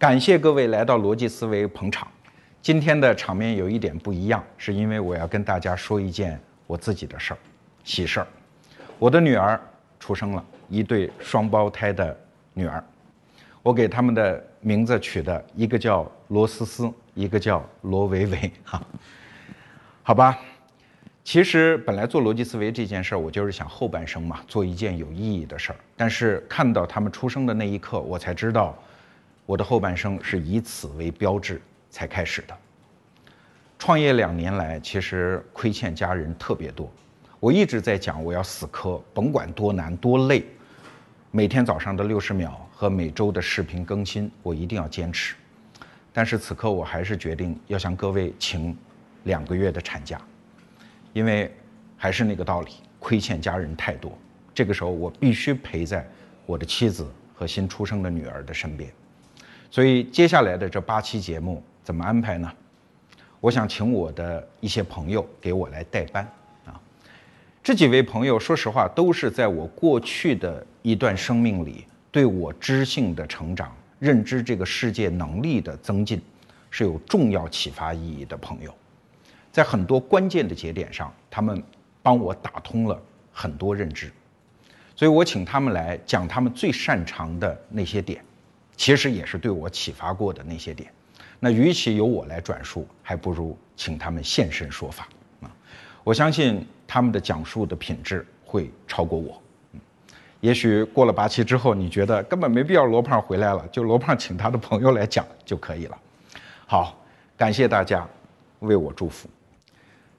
感谢各位来到逻辑思维捧场。今天的场面有一点不一样，是因为我要跟大家说一件我自己的事儿，喜事儿。我的女儿出生了，一对双胞胎的女儿。我给他们的名字取的一个叫罗思思，一个叫罗维维，哈，好吧。其实本来做逻辑思维这件事儿，我就是想后半生嘛，做一件有意义的事儿。但是看到他们出生的那一刻，我才知道。我的后半生是以此为标志才开始的。创业两年来，其实亏欠家人特别多。我一直在讲，我要死磕，甭管多难多累，每天早上的六十秒和每周的视频更新，我一定要坚持。但是此刻，我还是决定要向各位请两个月的产假，因为还是那个道理，亏欠家人太多。这个时候，我必须陪在我的妻子和新出生的女儿的身边。所以接下来的这八期节目怎么安排呢？我想请我的一些朋友给我来代班啊。这几位朋友，说实话，都是在我过去的一段生命里，对我知性的成长、认知这个世界能力的增进，是有重要启发意义的朋友。在很多关键的节点上，他们帮我打通了很多认知，所以我请他们来讲他们最擅长的那些点。其实也是对我启发过的那些点，那与其由我来转述，还不如请他们现身说法啊！我相信他们的讲述的品质会超过我。也许过了八期之后，你觉得根本没必要罗胖回来了，就罗胖请他的朋友来讲就可以了。好，感谢大家为我祝福。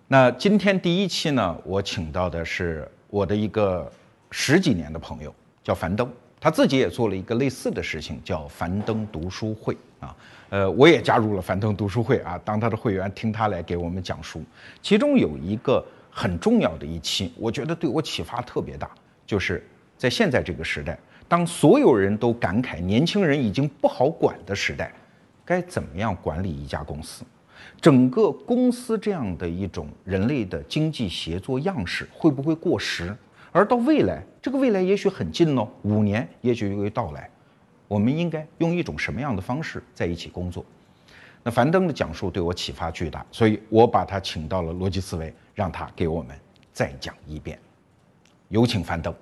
那今天第一期呢，我请到的是我的一个十几年的朋友，叫樊登。他自己也做了一个类似的事情，叫樊登读书会啊，呃，我也加入了樊登读书会啊，当他的会员，听他来给我们讲书。其中有一个很重要的一期，我觉得对我启发特别大，就是在现在这个时代，当所有人都感慨年轻人已经不好管的时代，该怎么样管理一家公司？整个公司这样的一种人类的经济协作样式会不会过时？而到未来，这个未来也许很近哦，五年也许就会到来。我们应该用一种什么样的方式在一起工作？那樊登的讲述对我启发巨大，所以我把他请到了逻辑思维，让他给我们再讲一遍。有请樊登。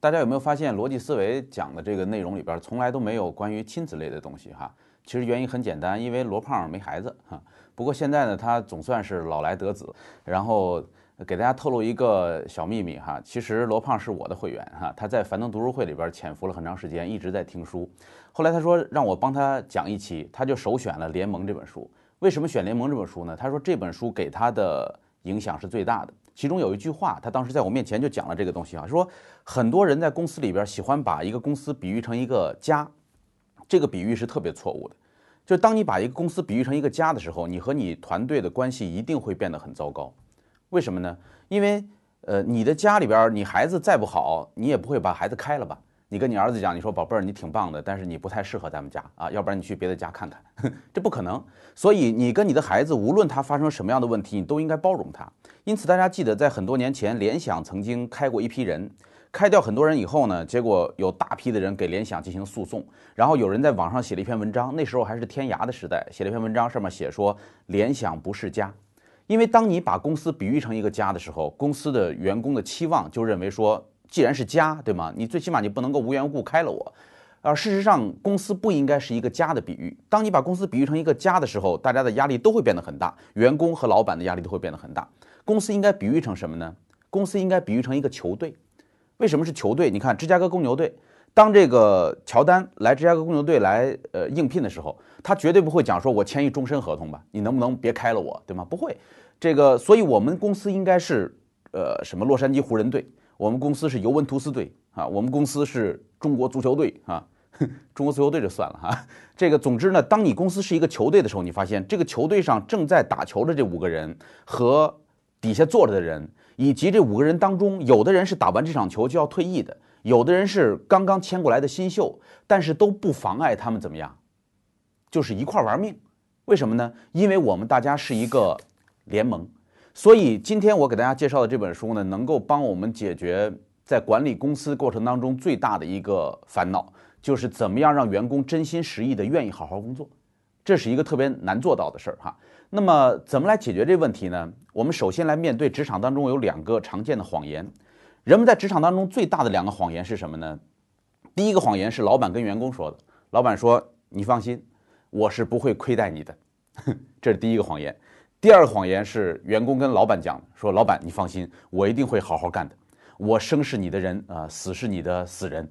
大家有没有发现，逻辑思维讲的这个内容里边，从来都没有关于亲子类的东西哈？其实原因很简单，因为罗胖没孩子哈。不过现在呢，他总算是老来得子，然后。给大家透露一个小秘密哈，其实罗胖是我的会员哈，他在樊登读书会里边潜伏了很长时间，一直在听书。后来他说让我帮他讲一期，他就首选了《联盟》这本书。为什么选《联盟》这本书呢？他说这本书给他的影响是最大的。其中有一句话，他当时在我面前就讲了这个东西啊，说很多人在公司里边喜欢把一个公司比喻成一个家，这个比喻是特别错误的。就当你把一个公司比喻成一个家的时候，你和你团队的关系一定会变得很糟糕。为什么呢？因为，呃，你的家里边，你孩子再不好，你也不会把孩子开了吧？你跟你儿子讲，你说宝贝儿，你挺棒的，但是你不太适合咱们家啊，要不然你去别的家看看，这不可能。所以你跟你的孩子，无论他发生什么样的问题，你都应该包容他。因此，大家记得，在很多年前，联想曾经开过一批人，开掉很多人以后呢，结果有大批的人给联想进行诉讼，然后有人在网上写了一篇文章，那时候还是天涯的时代，写了一篇文章，上面写说联想不是家。因为当你把公司比喻成一个家的时候，公司的员工的期望就认为说，既然是家，对吗？你最起码你不能够无缘无故开了我。而事实上，公司不应该是一个家的比喻。当你把公司比喻成一个家的时候，大家的压力都会变得很大，员工和老板的压力都会变得很大。公司应该比喻成什么呢？公司应该比喻成一个球队。为什么是球队？你看芝加哥公牛队，当这个乔丹来芝加哥公牛队来呃应聘的时候，他绝对不会讲说，我签一终身合同吧，你能不能别开了我，对吗？不会。这个，所以我们公司应该是，呃，什么洛杉矶湖人队，我们公司是尤文图斯队啊，我们公司是中国足球队啊，中国足球队就算了哈。这个，总之呢，当你公司是一个球队的时候，你发现这个球队上正在打球的这五个人和底下坐着的人，以及这五个人当中，有的人是打完这场球就要退役的，有的人是刚刚签过来的新秀，但是都不妨碍他们怎么样，就是一块玩命。为什么呢？因为我们大家是一个。联盟，所以今天我给大家介绍的这本书呢，能够帮我们解决在管理公司过程当中最大的一个烦恼，就是怎么样让员工真心实意的愿意好好工作，这是一个特别难做到的事儿哈。那么怎么来解决这个问题呢？我们首先来面对职场当中有两个常见的谎言，人们在职场当中最大的两个谎言是什么呢？第一个谎言是老板跟员工说的，老板说你放心，我是不会亏待你的，这是第一个谎言。第二个谎言是员工跟老板讲的，说老板你放心，我一定会好好干的，我生是你的人啊，死是你的死人。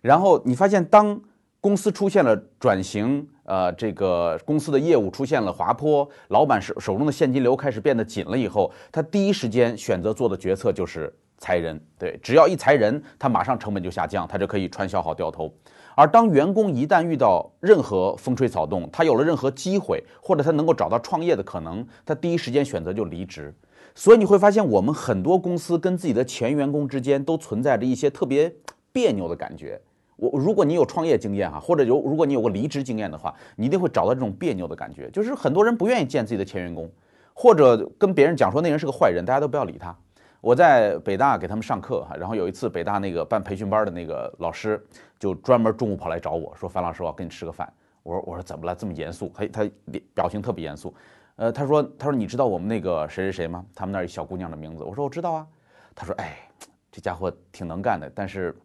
然后你发现当公司出现了转型。呃，这个公司的业务出现了滑坡，老板手手中的现金流开始变得紧了以后，他第一时间选择做的决策就是裁人。对，只要一裁人，他马上成本就下降，他就可以穿小好掉头。而当员工一旦遇到任何风吹草动，他有了任何机会，或者他能够找到创业的可能，他第一时间选择就离职。所以你会发现，我们很多公司跟自己的前员工之间都存在着一些特别别扭的感觉。我如果你有创业经验哈，或者有如果你有个离职经验的话，你一定会找到这种别扭的感觉，就是很多人不愿意见自己的前员工，或者跟别人讲说那人是个坏人，大家都不要理他。我在北大给他们上课哈，然后有一次北大那个办培训班的那个老师就专门中午跑来找我说：“樊老师，我要跟你吃个饭。”我说：“我说怎么了？这么严肃？”他他表情特别严肃。呃，他说：“他说你知道我们那个谁谁谁吗？他们那儿一小姑娘的名字。”我说：“我知道啊。”他说：“哎，这家伙挺能干的，但是。”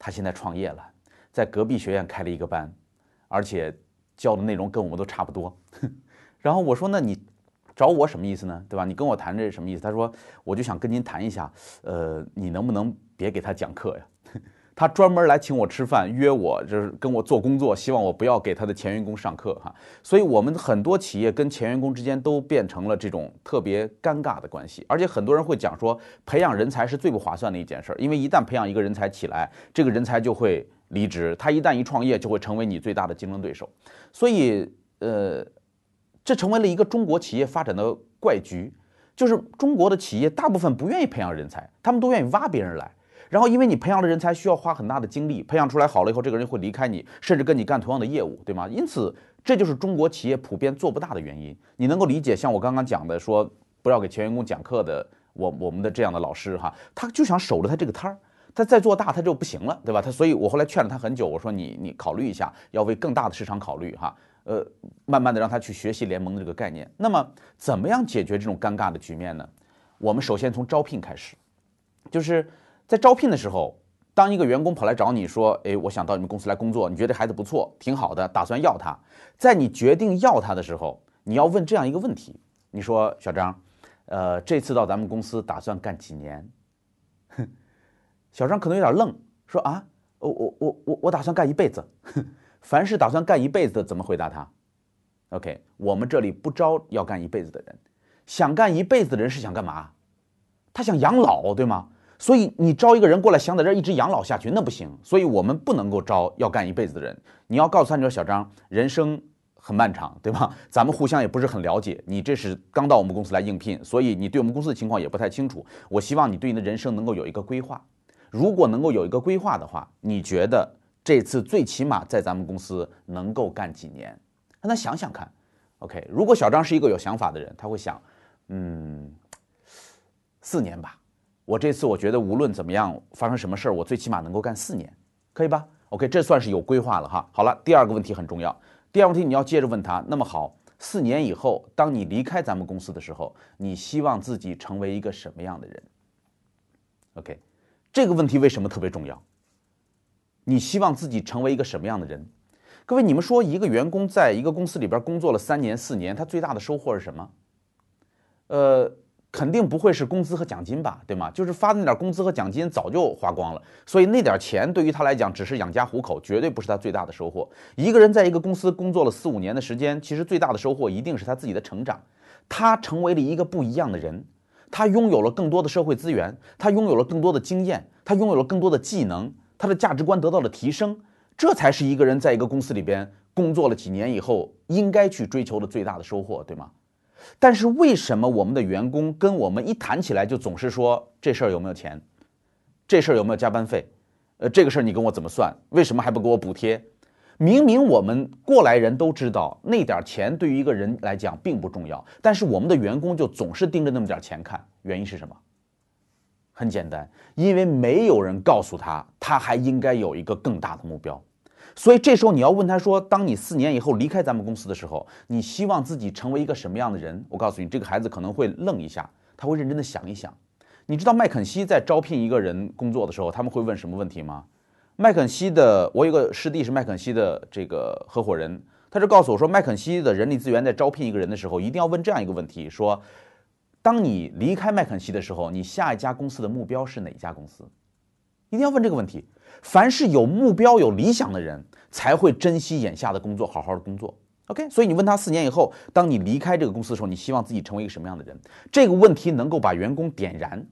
他现在创业了，在隔壁学院开了一个班，而且教的内容跟我们都差不多。然后我说：“那你找我什么意思呢？对吧？你跟我谈这是什么意思？”他说：“我就想跟您谈一下，呃，你能不能别给他讲课呀？” 他专门来请我吃饭，约我就是跟我做工作，希望我不要给他的前员工上课哈。所以，我们很多企业跟前员工之间都变成了这种特别尴尬的关系。而且，很多人会讲说，培养人才是最不划算的一件事儿，因为一旦培养一个人才起来，这个人才就会离职，他一旦一创业，就会成为你最大的竞争对手。所以，呃，这成为了一个中国企业发展的怪局，就是中国的企业大部分不愿意培养人才，他们都愿意挖别人来。然后，因为你培养的人才需要花很大的精力，培养出来好了以后，这个人会离开你，甚至跟你干同样的业务，对吗？因此，这就是中国企业普遍做不大的原因。你能够理解，像我刚刚讲的，说不要给前员工讲课的，我我们的这样的老师哈，他就想守着他这个摊儿，他再做大他就不行了，对吧？他所以，我后来劝了他很久，我说你你考虑一下，要为更大的市场考虑哈，呃，慢慢的让他去学习联盟的这个概念。那么，怎么样解决这种尴尬的局面呢？我们首先从招聘开始，就是。在招聘的时候，当一个员工跑来找你说：“哎，我想到你们公司来工作，你觉得孩子不错，挺好的，打算要他。”在你决定要他的时候，你要问这样一个问题：你说，小张，呃，这次到咱们公司打算干几年？小张可能有点愣，说：“啊，我我我我我打算干一辈子。”凡是打算干一辈子的，怎么回答他？OK，我们这里不招要干一辈子的人，想干一辈子的人是想干嘛？他想养老，对吗？所以你招一个人过来，想在这儿一直养老下去，那不行。所以我们不能够招要干一辈子的人。你要告诉他，你说小张，人生很漫长，对吧？咱们互相也不是很了解。你这是刚到我们公司来应聘，所以你对我们公司的情况也不太清楚。我希望你对你的人生能够有一个规划。如果能够有一个规划的话，你觉得这次最起码在咱们公司能够干几年？让他想想看。OK，如果小张是一个有想法的人，他会想，嗯，四年吧。我这次我觉得无论怎么样发生什么事儿，我最起码能够干四年，可以吧？OK，这算是有规划了哈。好了，第二个问题很重要。第二个问题你要接着问他。那么好，四年以后，当你离开咱们公司的时候，你希望自己成为一个什么样的人？OK，这个问题为什么特别重要？你希望自己成为一个什么样的人？各位，你们说一个员工在一个公司里边工作了三年、四年，他最大的收获是什么？呃。肯定不会是工资和奖金吧，对吗？就是发的那点工资和奖金早就花光了，所以那点钱对于他来讲只是养家糊口，绝对不是他最大的收获。一个人在一个公司工作了四五年的时间，其实最大的收获一定是他自己的成长，他成为了一个不一样的人，他拥有了更多的社会资源，他拥有了更多的经验，他拥有了更多的技能，他的价值观得到了提升，这才是一个人在一个公司里边工作了几年以后应该去追求的最大的收获，对吗？但是为什么我们的员工跟我们一谈起来就总是说这事儿有没有钱，这事儿有没有加班费，呃，这个事儿你跟我怎么算？为什么还不给我补贴？明明我们过来人都知道那点钱对于一个人来讲并不重要，但是我们的员工就总是盯着那么点钱看，原因是什么？很简单，因为没有人告诉他他还应该有一个更大的目标。所以这时候你要问他说：“当你四年以后离开咱们公司的时候，你希望自己成为一个什么样的人？”我告诉你，这个孩子可能会愣一下，他会认真的想一想。你知道麦肯锡在招聘一个人工作的时候，他们会问什么问题吗？麦肯锡的，我有个师弟是麦肯锡的这个合伙人，他就告诉我说，麦肯锡的人力资源在招聘一个人的时候，一定要问这样一个问题：说，当你离开麦肯锡的时候，你下一家公司的目标是哪家公司？一定要问这个问题。凡是有目标、有理想的人，才会珍惜眼下的工作，好好的工作。OK，所以你问他四年以后，当你离开这个公司的时候，你希望自己成为一个什么样的人？这个问题能够把员工点燃。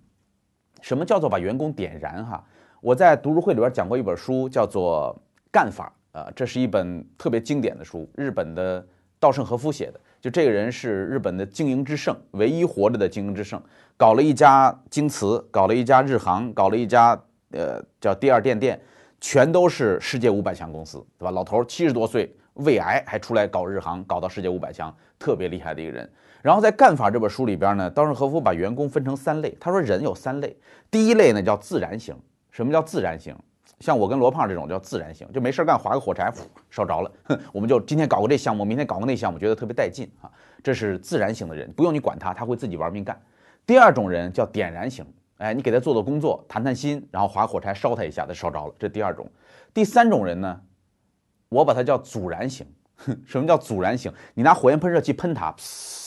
什么叫做把员工点燃？哈，我在读书会里边讲过一本书，叫做《干法》啊，这是一本特别经典的书，日本的稻盛和夫写的。就这个人是日本的经营之圣，唯一活着的经营之圣，搞了一家京瓷，搞了一家日航，搞了一家。呃，叫第二电电，全都是世界五百强公司，对吧？老头七十多岁，胃癌还出来搞日航，搞到世界五百强，特别厉害的一个人。然后在《干法》这本书里边呢，稻盛和夫把员工分成三类。他说人有三类，第一类呢叫自然型。什么叫自然型？像我跟罗胖这种叫自然型，就没事干划个火柴，烧着了，我们就今天搞个这项目，明天搞个那项目，觉得特别带劲啊。这是自然型的人，不用你管他，他会自己玩命干。第二种人叫点燃型。哎，你给他做做工作，谈谈心，然后划火柴烧他一下，他烧着了。这第二种，第三种人呢，我把它叫阻燃型。什么叫阻燃型？你拿火焰喷射器喷它，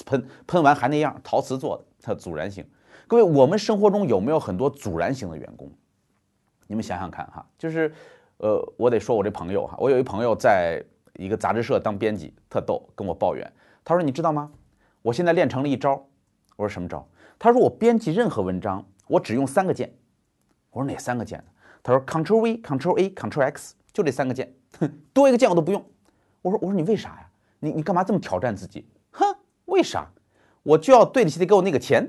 喷喷完还那样，陶瓷做的，它阻燃型。各位，我们生活中有没有很多阻燃型的员工？你们想想看哈，就是，呃，我得说我这朋友哈，我有一朋友在一个杂志社当编辑，特逗，跟我抱怨，他说你知道吗？我现在练成了一招。我说什么招？他说我编辑任何文章。我只用三个键，我说哪三个键？他说 Ctrl V Ctrl A Ctrl X，就这三个键，哼多一个键我都不用。我说我说你为啥呀？你你干嘛这么挑战自己？哼，为啥？我就要对得起他给我那个钱，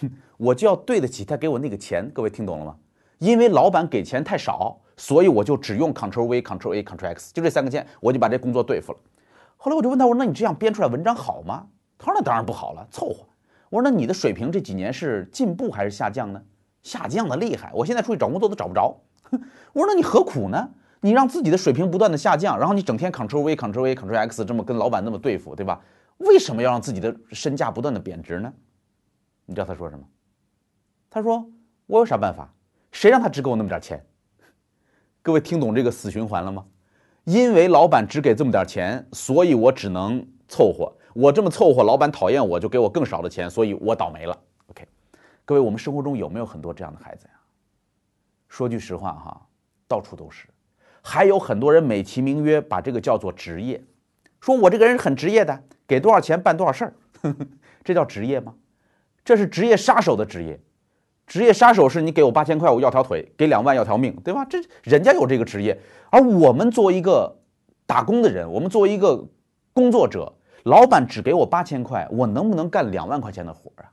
哼，我就要对得起他给我那个钱。各位听懂了吗？因为老板给钱太少，所以我就只用 Ctrl V Ctrl A Ctrl X，就这三个键，我就把这工作对付了。后来我就问他，我说那你这样编出来文章好吗？他说那当然不好了，凑合。我说：“那你的水平这几年是进步还是下降呢？下降的厉害，我现在出去找工作都找不着。我说：那你何苦呢？你让自己的水平不断的下降，然后你整天 Ctrl V Ctrl V Ctrl X 这么跟老板那么对付，对吧？为什么要让自己的身价不断的贬值呢？你知道他说什么？他说：我有啥办法？谁让他只给我那么点钱？各位听懂这个死循环了吗？因为老板只给这么点钱，所以我只能凑合。”我这么凑合，老板讨厌我，就给我更少的钱，所以我倒霉了。OK，各位，我们生活中有没有很多这样的孩子呀？说句实话哈，到处都是，还有很多人美其名曰把这个叫做职业，说我这个人很职业的，给多少钱办多少事儿，这叫职业吗？这是职业杀手的职业。职业杀手是你给我八千块，我要条腿；给两万要条命，对吧？这人家有这个职业，而我们作为一个打工的人，我们作为一个工作者。老板只给我八千块，我能不能干两万块钱的活啊？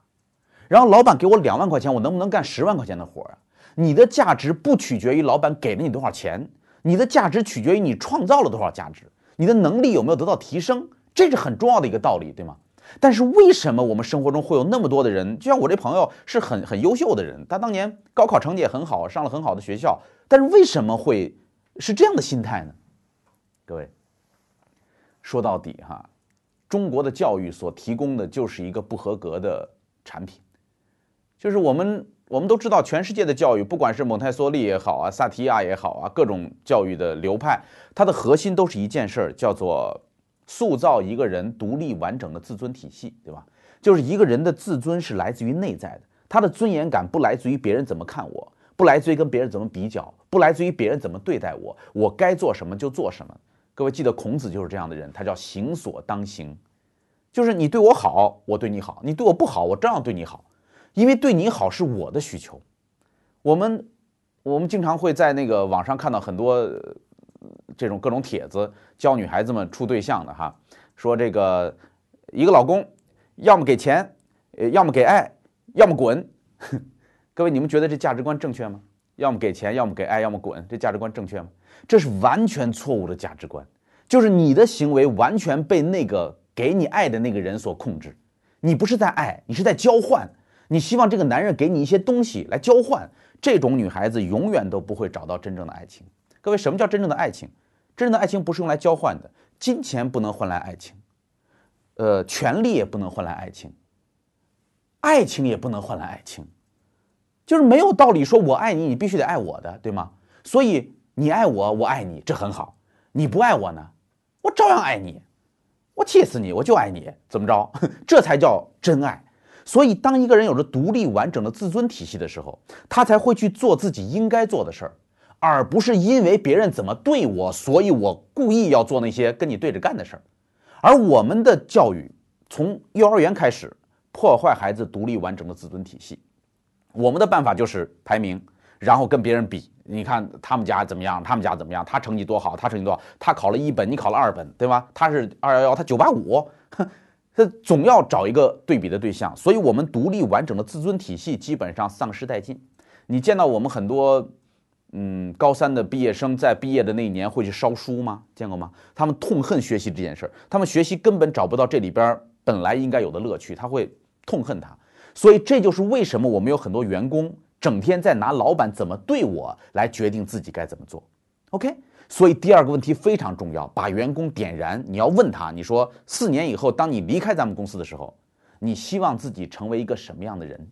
然后老板给我两万块钱，我能不能干十万块钱的活啊？你的价值不取决于老板给了你多少钱，你的价值取决于你创造了多少价值，你的能力有没有得到提升，这是很重要的一个道理，对吗？但是为什么我们生活中会有那么多的人，就像我这朋友是很很优秀的人，他当年高考成绩也很好，上了很好的学校，但是为什么会是这样的心态呢？各位，说到底哈。中国的教育所提供的就是一个不合格的产品，就是我们我们都知道，全世界的教育，不管是蒙台梭利也好啊，萨提亚也好啊，各种教育的流派，它的核心都是一件事儿，叫做塑造一个人独立完整的自尊体系，对吧？就是一个人的自尊是来自于内在的，他的尊严感不来自于别人怎么看我，不来自于跟别人怎么比较，不来自于别人怎么对待我，我该做什么就做什么。各位记得孔子就是这样的人，他叫行所当行，就是你对我好，我对你好；你对我不好，我照样对你好，因为对你好是我的需求。我们我们经常会在那个网上看到很多这种各种帖子，教女孩子们处对象的哈，说这个一个老公要么给钱，呃，要么给爱，要么滚。各位，你们觉得这价值观正确吗？要么给钱，要么给爱，要么滚，这价值观正确吗？这是完全错误的价值观，就是你的行为完全被那个给你爱的那个人所控制，你不是在爱，你是在交换，你希望这个男人给你一些东西来交换，这种女孩子永远都不会找到真正的爱情。各位，什么叫真正的爱情？真正的爱情不是用来交换的，金钱不能换来爱情，呃，权利也不能换来爱情，爱情也不能换来爱情，就是没有道理说我爱你，你必须得爱我的，对吗？所以你爱我，我爱你，这很好。你不爱我呢，我照样爱你，我气死你，我就爱你，怎么着？这才叫真爱。所以，当一个人有着独立完整的自尊体系的时候，他才会去做自己应该做的事儿，而不是因为别人怎么对我，所以我故意要做那些跟你对着干的事儿。而我们的教育从幼儿园开始破坏孩子独立完整的自尊体系，我们的办法就是排名，然后跟别人比。你看他们家怎么样，他们家怎么样，他成绩多好，他成绩多好，他考了一本，你考了二本，对吧？他是二幺幺，他九八五。他总要找一个对比的对象，所以我们独立完整的自尊体系基本上丧失殆尽。你见到我们很多，嗯，高三的毕业生在毕业的那一年会去烧书吗？见过吗？他们痛恨学习这件事儿，他们学习根本找不到这里边本来应该有的乐趣，他会痛恨它。所以这就是为什么我们有很多员工整天在拿老板怎么对我来决定自己该怎么做。OK。所以第二个问题非常重要，把员工点燃。你要问他，你说四年以后，当你离开咱们公司的时候，你希望自己成为一个什么样的人？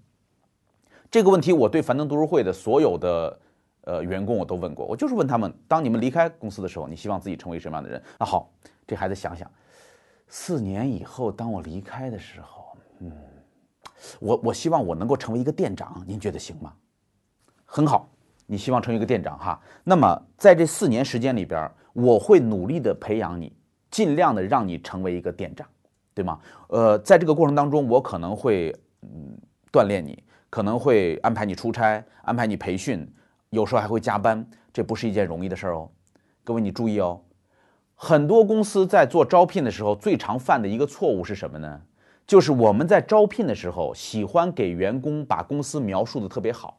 这个问题我对樊登读书会的所有的呃员工我都问过，我就是问他们，当你们离开公司的时候，你希望自己成为什么样的人？那好，这孩子想想，四年以后当我离开的时候，嗯，我我希望我能够成为一个店长，您觉得行吗？很好。你希望成为一个店长哈？那么在这四年时间里边，我会努力的培养你，尽量的让你成为一个店长，对吗？呃，在这个过程当中，我可能会嗯锻炼你，可能会安排你出差，安排你培训，有时候还会加班，这不是一件容易的事儿哦。各位你注意哦，很多公司在做招聘的时候，最常犯的一个错误是什么呢？就是我们在招聘的时候，喜欢给员工把公司描述的特别好。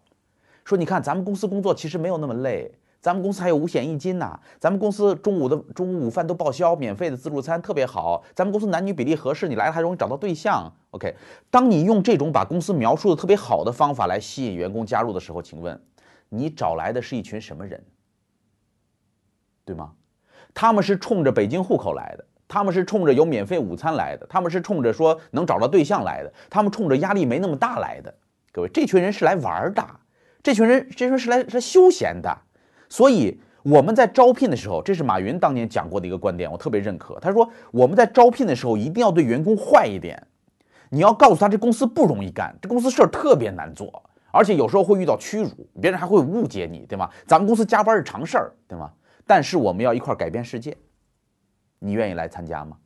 说你看，咱们公司工作其实没有那么累，咱们公司还有五险一金呢，咱们公司中午的中午午饭都报销，免费的自助餐特别好，咱们公司男女比例合适，你来了还容易找到对象。OK，当你用这种把公司描述的特别好的方法来吸引员工加入的时候，请问你找来的是一群什么人？对吗？他们是冲着北京户口来的，他们是冲着有免费午餐来的，他们是冲着说能找到对象来的，他们冲着压力没那么大来的。各位，这群人是来玩的。这群人，这群人是来是来休闲的，所以我们在招聘的时候，这是马云当年讲过的一个观点，我特别认可。他说我们在招聘的时候一定要对员工坏一点，你要告诉他这公司不容易干，这公司事儿特别难做，而且有时候会遇到屈辱，别人还会误解你，对吗？咱们公司加班是常事儿，对吗？但是我们要一块儿改变世界，你愿意来参加吗？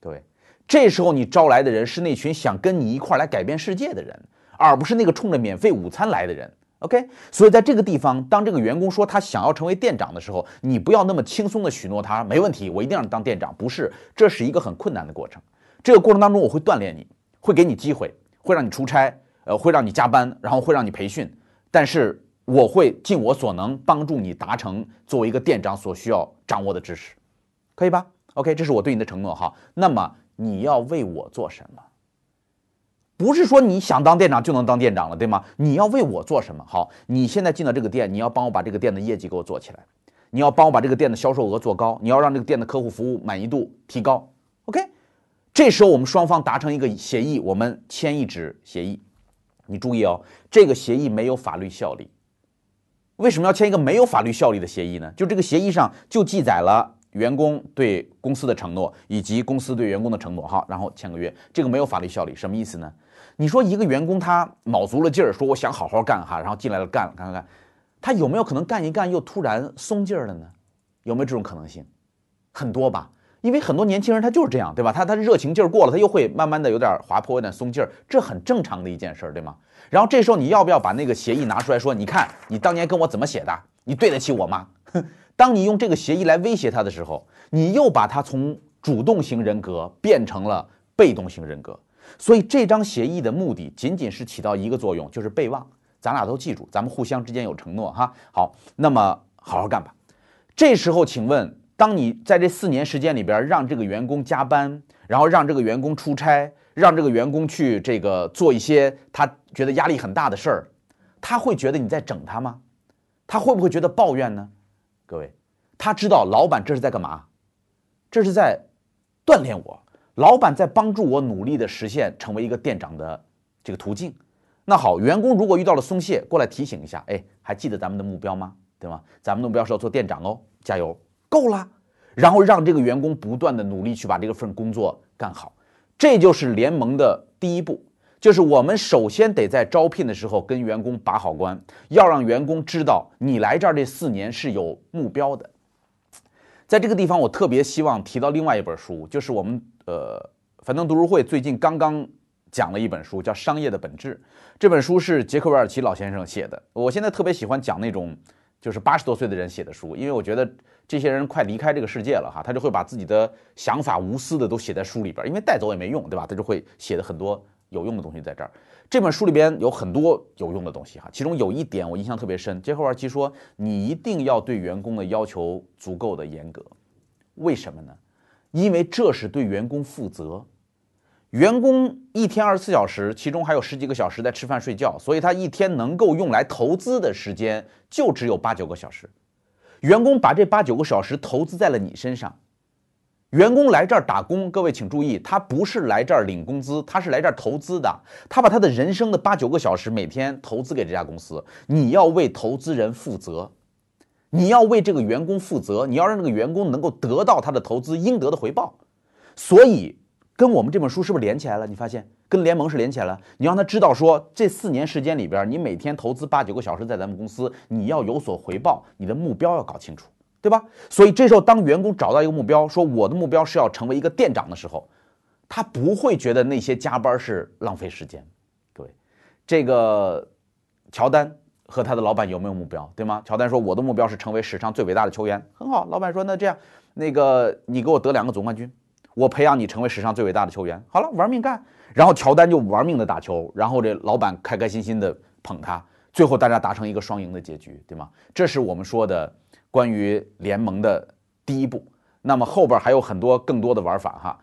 各位，这时候你招来的人是那群想跟你一块儿来改变世界的人。而不是那个冲着免费午餐来的人，OK？所以在这个地方，当这个员工说他想要成为店长的时候，你不要那么轻松的许诺他没问题，我一定让你当店长。不是，这是一个很困难的过程。这个过程当中，我会锻炼你，会给你机会，会让你出差，呃，会让你加班，然后会让你培训。但是我会尽我所能帮助你达成作为一个店长所需要掌握的知识，可以吧？OK，这是我对你的承诺哈。那么你要为我做什么？不是说你想当店长就能当店长了，对吗？你要为我做什么？好，你现在进到这个店，你要帮我把这个店的业绩给我做起来，你要帮我把这个店的销售额做高，你要让这个店的客户服务满意度提高。OK，这时候我们双方达成一个协议，我们签一纸协议。你注意哦，这个协议没有法律效力。为什么要签一个没有法律效力的协议呢？就这个协议上就记载了。员工对公司的承诺，以及公司对员工的承诺，哈，然后签个约，这个没有法律效力，什么意思呢？你说一个员工他卯足了劲儿，说我想好好干哈，然后进来了干了，干干干，他有没有可能干一干又突然松劲儿了呢？有没有这种可能性？很多吧，因为很多年轻人他就是这样，对吧？他他热情劲儿过了，他又会慢慢的有点滑坡，有点松劲儿，这很正常的一件事儿，对吗？然后这时候你要不要把那个协议拿出来说，你看你当年跟我怎么写的，你对得起我吗？当你用这个协议来威胁他的时候，你又把他从主动型人格变成了被动型人格。所以这张协议的目的仅仅是起到一个作用，就是备忘。咱俩都记住，咱们互相之间有承诺哈。好，那么好好干吧。这时候，请问，当你在这四年时间里边让这个员工加班，然后让这个员工出差，让这个员工去这个做一些他觉得压力很大的事儿，他会觉得你在整他吗？他会不会觉得抱怨呢？各位，他知道老板这是在干嘛？这是在锻炼我，老板在帮助我努力的实现成为一个店长的这个途径。那好，员工如果遇到了松懈，过来提醒一下，哎，还记得咱们的目标吗？对吗？咱们的目标是要做店长哦，加油，够了。然后让这个员工不断的努力去把这个份工作干好，这就是联盟的第一步，就是我们首先得在招聘的时候跟员工把好关，要让员工知道你来这儿这四年是有目标的。在这个地方，我特别希望提到另外一本书，就是我们呃樊登读书会最近刚刚讲了一本书，叫《商业的本质》。这本书是杰克韦尔奇老先生写的。我现在特别喜欢讲那种就是八十多岁的人写的书，因为我觉得。这些人快离开这个世界了哈，他就会把自己的想法无私的都写在书里边，因为带走也没用，对吧？他就会写的很多有用的东西在这儿。这本书里边有很多有用的东西哈，其中有一点我印象特别深。杰克·韦尔奇说：“你一定要对员工的要求足够的严格，为什么呢？因为这是对员工负责。员工一天二十四小时，其中还有十几个小时在吃饭睡觉，所以他一天能够用来投资的时间就只有八九个小时。”员工把这八九个小时投资在了你身上，员工来这儿打工，各位请注意，他不是来这儿领工资，他是来这儿投资的。他把他的人生的八九个小时每天投资给这家公司，你要为投资人负责，你要为这个员工负责，你要让这个员工能够得到他的投资应得的回报。所以，跟我们这本书是不是连起来了？你发现？跟联盟是连起来了，你让他知道说，这四年时间里边，你每天投资八九个小时在咱们公司，你要有所回报，你的目标要搞清楚，对吧？所以这时候，当员工找到一个目标，说我的目标是要成为一个店长的时候，他不会觉得那些加班是浪费时间。各位，这个乔丹和他的老板有没有目标，对吗？乔丹说我的目标是成为史上最伟大的球员，很好。老板说那这样，那个你给我得两个总冠军，我培养你成为史上最伟大的球员。好了，玩命干。然后乔丹就玩命的打球，然后这老板开开心心的捧他，最后大家达成一个双赢的结局，对吗？这是我们说的关于联盟的第一步。那么后边还有很多更多的玩法哈。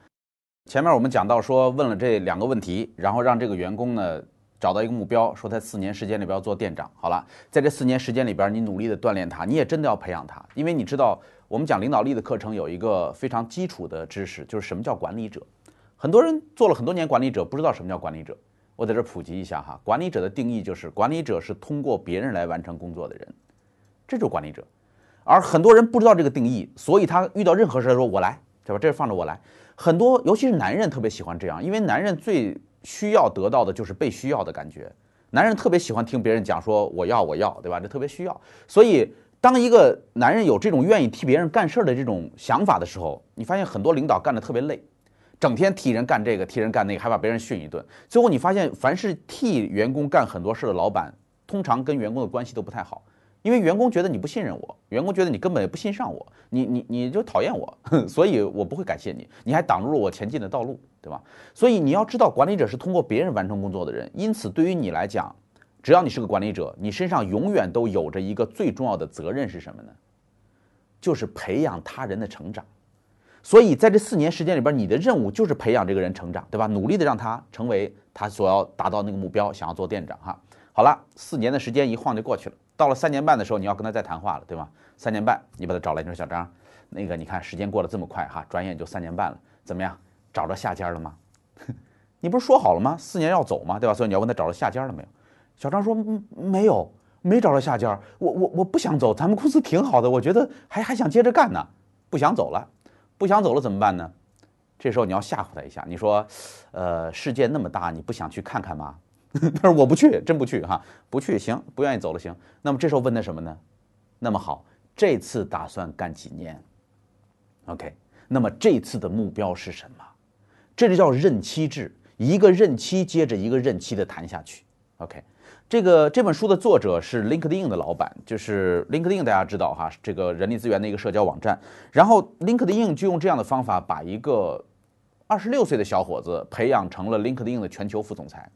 前面我们讲到说问了这两个问题，然后让这个员工呢找到一个目标，说在四年时间里边要做店长。好了，在这四年时间里边，你努力的锻炼他，你也真的要培养他，因为你知道我们讲领导力的课程有一个非常基础的知识，就是什么叫管理者。很多人做了很多年管理者，不知道什么叫管理者。我在这普及一下哈，管理者的定义就是管理者是通过别人来完成工作的人，这就是管理者。而很多人不知道这个定义，所以他遇到任何事他说“我来”，对吧？这放着我来。很多尤其是男人特别喜欢这样，因为男人最需要得到的就是被需要的感觉。男人特别喜欢听别人讲说“我要，我要”，对吧？这特别需要。所以当一个男人有这种愿意替别人干事儿的这种想法的时候，你发现很多领导干的特别累。整天替人干这个，替人干那个，还把别人训一顿。最后你发现，凡是替员工干很多事的老板，通常跟员工的关系都不太好，因为员工觉得你不信任我，员工觉得你根本也不信上我，你你你就讨厌我，所以我不会感谢你，你还挡住了我前进的道路，对吧？所以你要知道，管理者是通过别人完成工作的人，因此对于你来讲，只要你是个管理者，你身上永远都有着一个最重要的责任是什么呢？就是培养他人的成长。所以在这四年时间里边，你的任务就是培养这个人成长，对吧？努力的让他成为他所要达到那个目标，想要做店长哈。好了，四年的时间一晃就过去了，到了三年半的时候，你要跟他再谈话了，对吗？三年半，你把他找来，你说小张，那个你看时间过得这么快哈，转眼就三年半了，怎么样？找着下家了吗？你不是说好了吗？四年要走吗？对吧？所以你要问他找着下家了没有？小张说没有，没找着下家。我我我不想走，咱们公司挺好的，我觉得还还想接着干呢，不想走了。不想走了怎么办呢？这时候你要吓唬他一下，你说：“呃，世界那么大，你不想去看看吗？” 他说：“我不去，真不去哈，不去行，不愿意走了行。”那么这时候问他什么呢？那么好，这次打算干几年？OK，那么这次的目标是什么？这就叫任期制，一个任期接着一个任期的谈下去。OK。这个这本书的作者是 LinkedIn 的老板，就是 LinkedIn，大家知道哈，这个人力资源的一个社交网站。然后 LinkedIn 就用这样的方法，把一个二十六岁的小伙子培养成了 LinkedIn 的全球副总裁。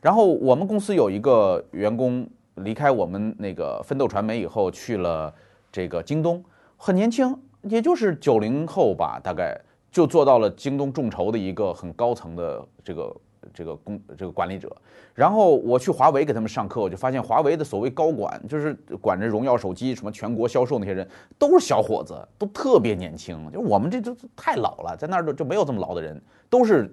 然后我们公司有一个员工离开我们那个奋斗传媒以后，去了这个京东，很年轻，也就是九零后吧，大概就做到了京东众筹的一个很高层的这个这个工这个管理者。然后我去华为给他们上课，我就发现华为的所谓高管，就是管着荣耀手机什么全国销售那些人，都是小伙子，都特别年轻。就我们这都太老了，在那儿就就没有这么老的人，都是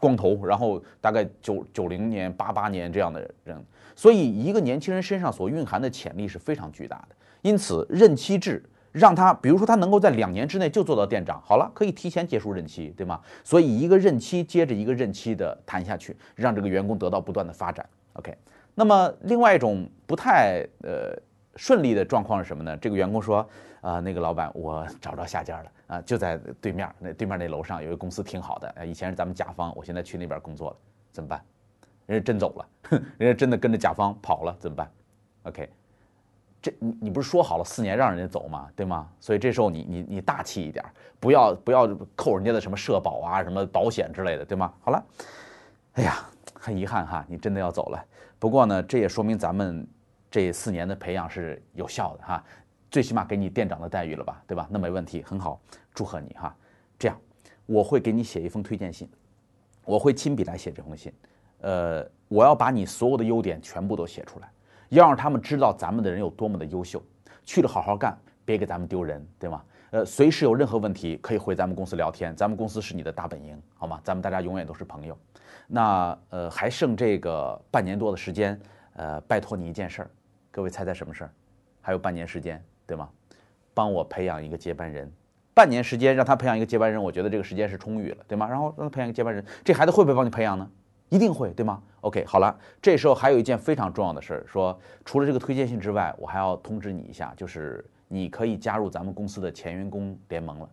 光头，然后大概九九零年、八八年这样的人。所以一个年轻人身上所蕴含的潜力是非常巨大的。因此，任期制。让他，比如说他能够在两年之内就做到店长，好了，可以提前结束任期，对吗？所以一个任期接着一个任期的谈下去，让这个员工得到不断的发展。OK，那么另外一种不太呃顺利的状况是什么呢？这个员工说，啊，那个老板，我找着下家了啊，就在对面那对面那楼上有一个公司挺好的，以前是咱们甲方，我现在去那边工作了，怎么办？人家真走了，人家真的跟着甲方跑了，怎么办？OK。这你你不是说好了四年让人家走吗？对吗？所以这时候你你你大气一点，不要不要扣人家的什么社保啊、什么保险之类的，对吗？好了，哎呀，很遗憾哈，你真的要走了。不过呢，这也说明咱们这四年的培养是有效的哈，最起码给你店长的待遇了吧，对吧？那没问题，很好，祝贺你哈。这样，我会给你写一封推荐信，我会亲笔来写这封信，呃，我要把你所有的优点全部都写出来。要让他们知道咱们的人有多么的优秀，去了好好干，别给咱们丢人，对吗？呃，随时有任何问题可以回咱们公司聊天，咱们公司是你的大本营，好吗？咱们大家永远都是朋友。那呃，还剩这个半年多的时间，呃，拜托你一件事儿，各位猜猜什么事儿？还有半年时间，对吗？帮我培养一个接班人，半年时间让他培养一个接班人，我觉得这个时间是充裕了，对吗？然后让他培养一个接班人，这孩子会不会帮你培养呢？一定会对吗？OK，好了，这时候还有一件非常重要的事儿，说除了这个推荐信之外，我还要通知你一下，就是你可以加入咱们公司的前员工联盟了。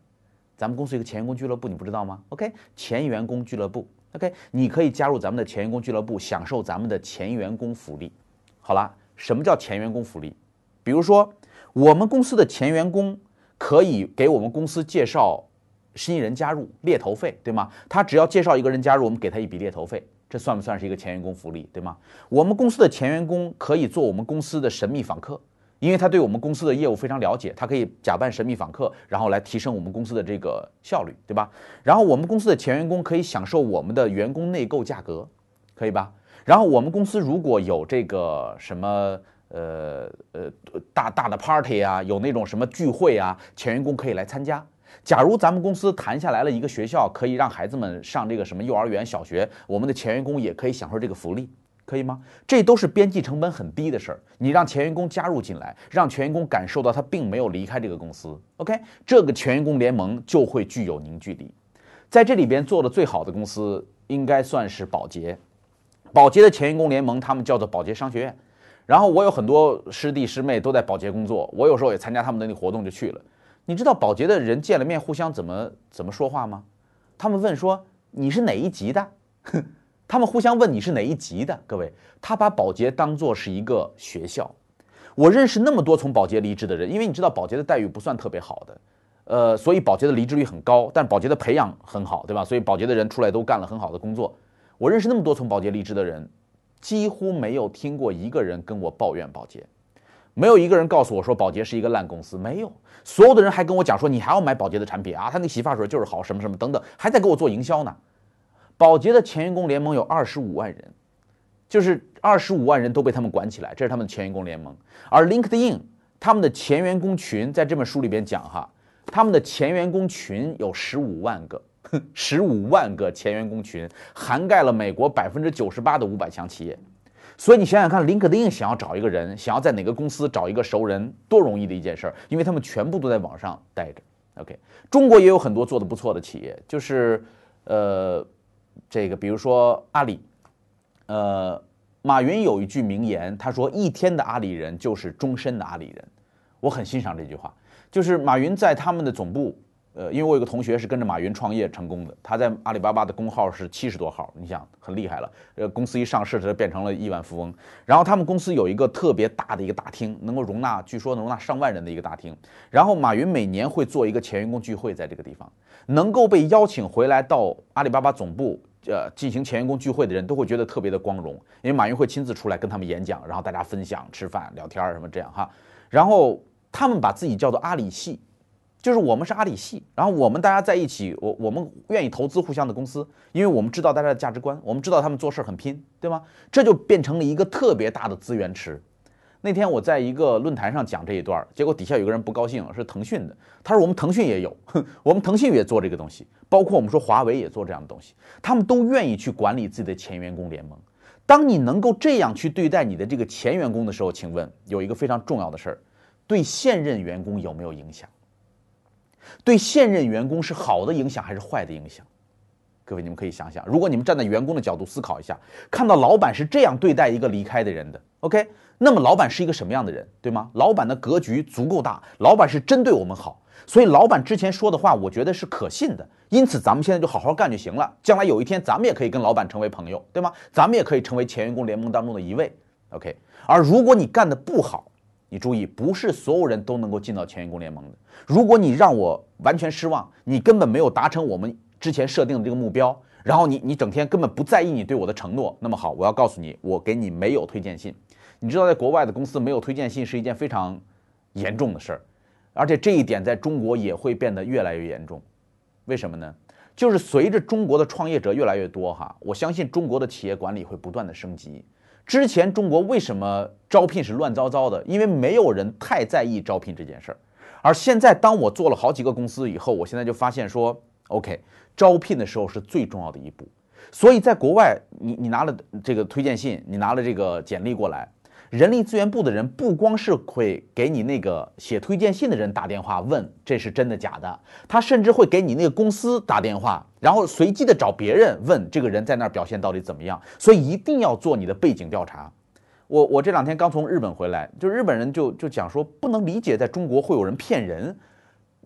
咱们公司有个前员工俱乐部，你不知道吗？OK，前员工俱乐部，OK，你可以加入咱们的前员工俱乐部，享受咱们的前员工福利。好了，什么叫前员工福利？比如说，我们公司的前员工可以给我们公司介绍新人加入，猎头费，对吗？他只要介绍一个人加入，我们给他一笔猎头费。这算不算是一个前员工福利，对吗？我们公司的前员工可以做我们公司的神秘访客，因为他对我们公司的业务非常了解，他可以假扮神秘访客，然后来提升我们公司的这个效率，对吧？然后我们公司的前员工可以享受我们的员工内购价格，可以吧？然后我们公司如果有这个什么呃呃大大的 party 啊，有那种什么聚会啊，前员工可以来参加。假如咱们公司谈下来了一个学校，可以让孩子们上这个什么幼儿园、小学，我们的前员工也可以享受这个福利，可以吗？这都是边际成本很低的事儿。你让前员工加入进来，让前员工感受到他并没有离开这个公司，OK，这个前员工联盟就会具有凝聚力。在这里边做的最好的公司应该算是宝洁，宝洁的前员工联盟他们叫做宝洁商学院。然后我有很多师弟师妹都在宝洁工作，我有时候也参加他们的那活动就去了。你知道保洁的人见了面互相怎么怎么说话吗？他们问说你是哪一级的？他们互相问你是哪一级的？各位，他把保洁当做是一个学校。我认识那么多从保洁离职的人，因为你知道保洁的待遇不算特别好的，呃，所以保洁的离职率很高，但保洁的培养很好，对吧？所以保洁的人出来都干了很好的工作。我认识那么多从保洁离职的人，几乎没有听过一个人跟我抱怨保洁。没有一个人告诉我说宝洁是一个烂公司，没有，所有的人还跟我讲说你还要买宝洁的产品啊，他那洗发水就是好，什么什么等等，还在给我做营销呢。宝洁的前员工联盟有二十五万人，就是二十五万人都被他们管起来，这是他们的前员工联盟。而 LinkedIn 他们的前员工群在这本书里边讲哈，他们的前员工群有十五万个，十五万个前员工群涵盖了美国百分之九十八的五百强企业。所以你想想看，LinkedIn 想要找一个人，想要在哪个公司找一个熟人，多容易的一件事儿，因为他们全部都在网上待着。OK，中国也有很多做的不错的企业，就是呃，这个比如说阿里，呃，马云有一句名言，他说：“一天的阿里人就是终身的阿里人。”我很欣赏这句话，就是马云在他们的总部。呃，因为我有个同学是跟着马云创业成功的，他在阿里巴巴的工号是七十多号，你想很厉害了。呃，公司一上市，他就变成了亿万富翁。然后他们公司有一个特别大的一个大厅，能够容纳，据说能容纳上万人的一个大厅。然后马云每年会做一个前员工聚会，在这个地方，能够被邀请回来到阿里巴巴总部，呃，进行前员工聚会的人都会觉得特别的光荣，因为马云会亲自出来跟他们演讲，然后大家分享、吃饭、聊天什么这样哈。然后他们把自己叫做阿里系。就是我们是阿里系，然后我们大家在一起，我我们愿意投资互相的公司，因为我们知道大家的价值观，我们知道他们做事很拼，对吗？这就变成了一个特别大的资源池。那天我在一个论坛上讲这一段，结果底下有个人不高兴，是腾讯的，他说我们腾讯也有，我们腾讯也做这个东西，包括我们说华为也做这样的东西，他们都愿意去管理自己的前员工联盟。当你能够这样去对待你的这个前员工的时候，请问有一个非常重要的事儿，对现任员工有没有影响？对现任员工是好的影响还是坏的影响？各位，你们可以想想，如果你们站在员工的角度思考一下，看到老板是这样对待一个离开的人的，OK，那么老板是一个什么样的人，对吗？老板的格局足够大，老板是针对我们好，所以老板之前说的话，我觉得是可信的。因此，咱们现在就好好干就行了。将来有一天，咱们也可以跟老板成为朋友，对吗？咱们也可以成为前员工联盟当中的一位，OK。而如果你干的不好，你注意，不是所有人都能够进到全员工联盟的。如果你让我完全失望，你根本没有达成我们之前设定的这个目标，然后你你整天根本不在意你对我的承诺，那么好，我要告诉你，我给你没有推荐信。你知道，在国外的公司没有推荐信是一件非常严重的事儿，而且这一点在中国也会变得越来越严重。为什么呢？就是随着中国的创业者越来越多，哈，我相信中国的企业管理会不断的升级。之前中国为什么招聘是乱糟糟的？因为没有人太在意招聘这件事儿。而现在，当我做了好几个公司以后，我现在就发现说，OK，招聘的时候是最重要的一步。所以在国外，你你拿了这个推荐信，你拿了这个简历过来。人力资源部的人不光是会给你那个写推荐信的人打电话问这是真的假的，他甚至会给你那个公司打电话，然后随机的找别人问这个人在那儿表现到底怎么样。所以一定要做你的背景调查。我我这两天刚从日本回来，就日本人就就讲说不能理解在中国会有人骗人，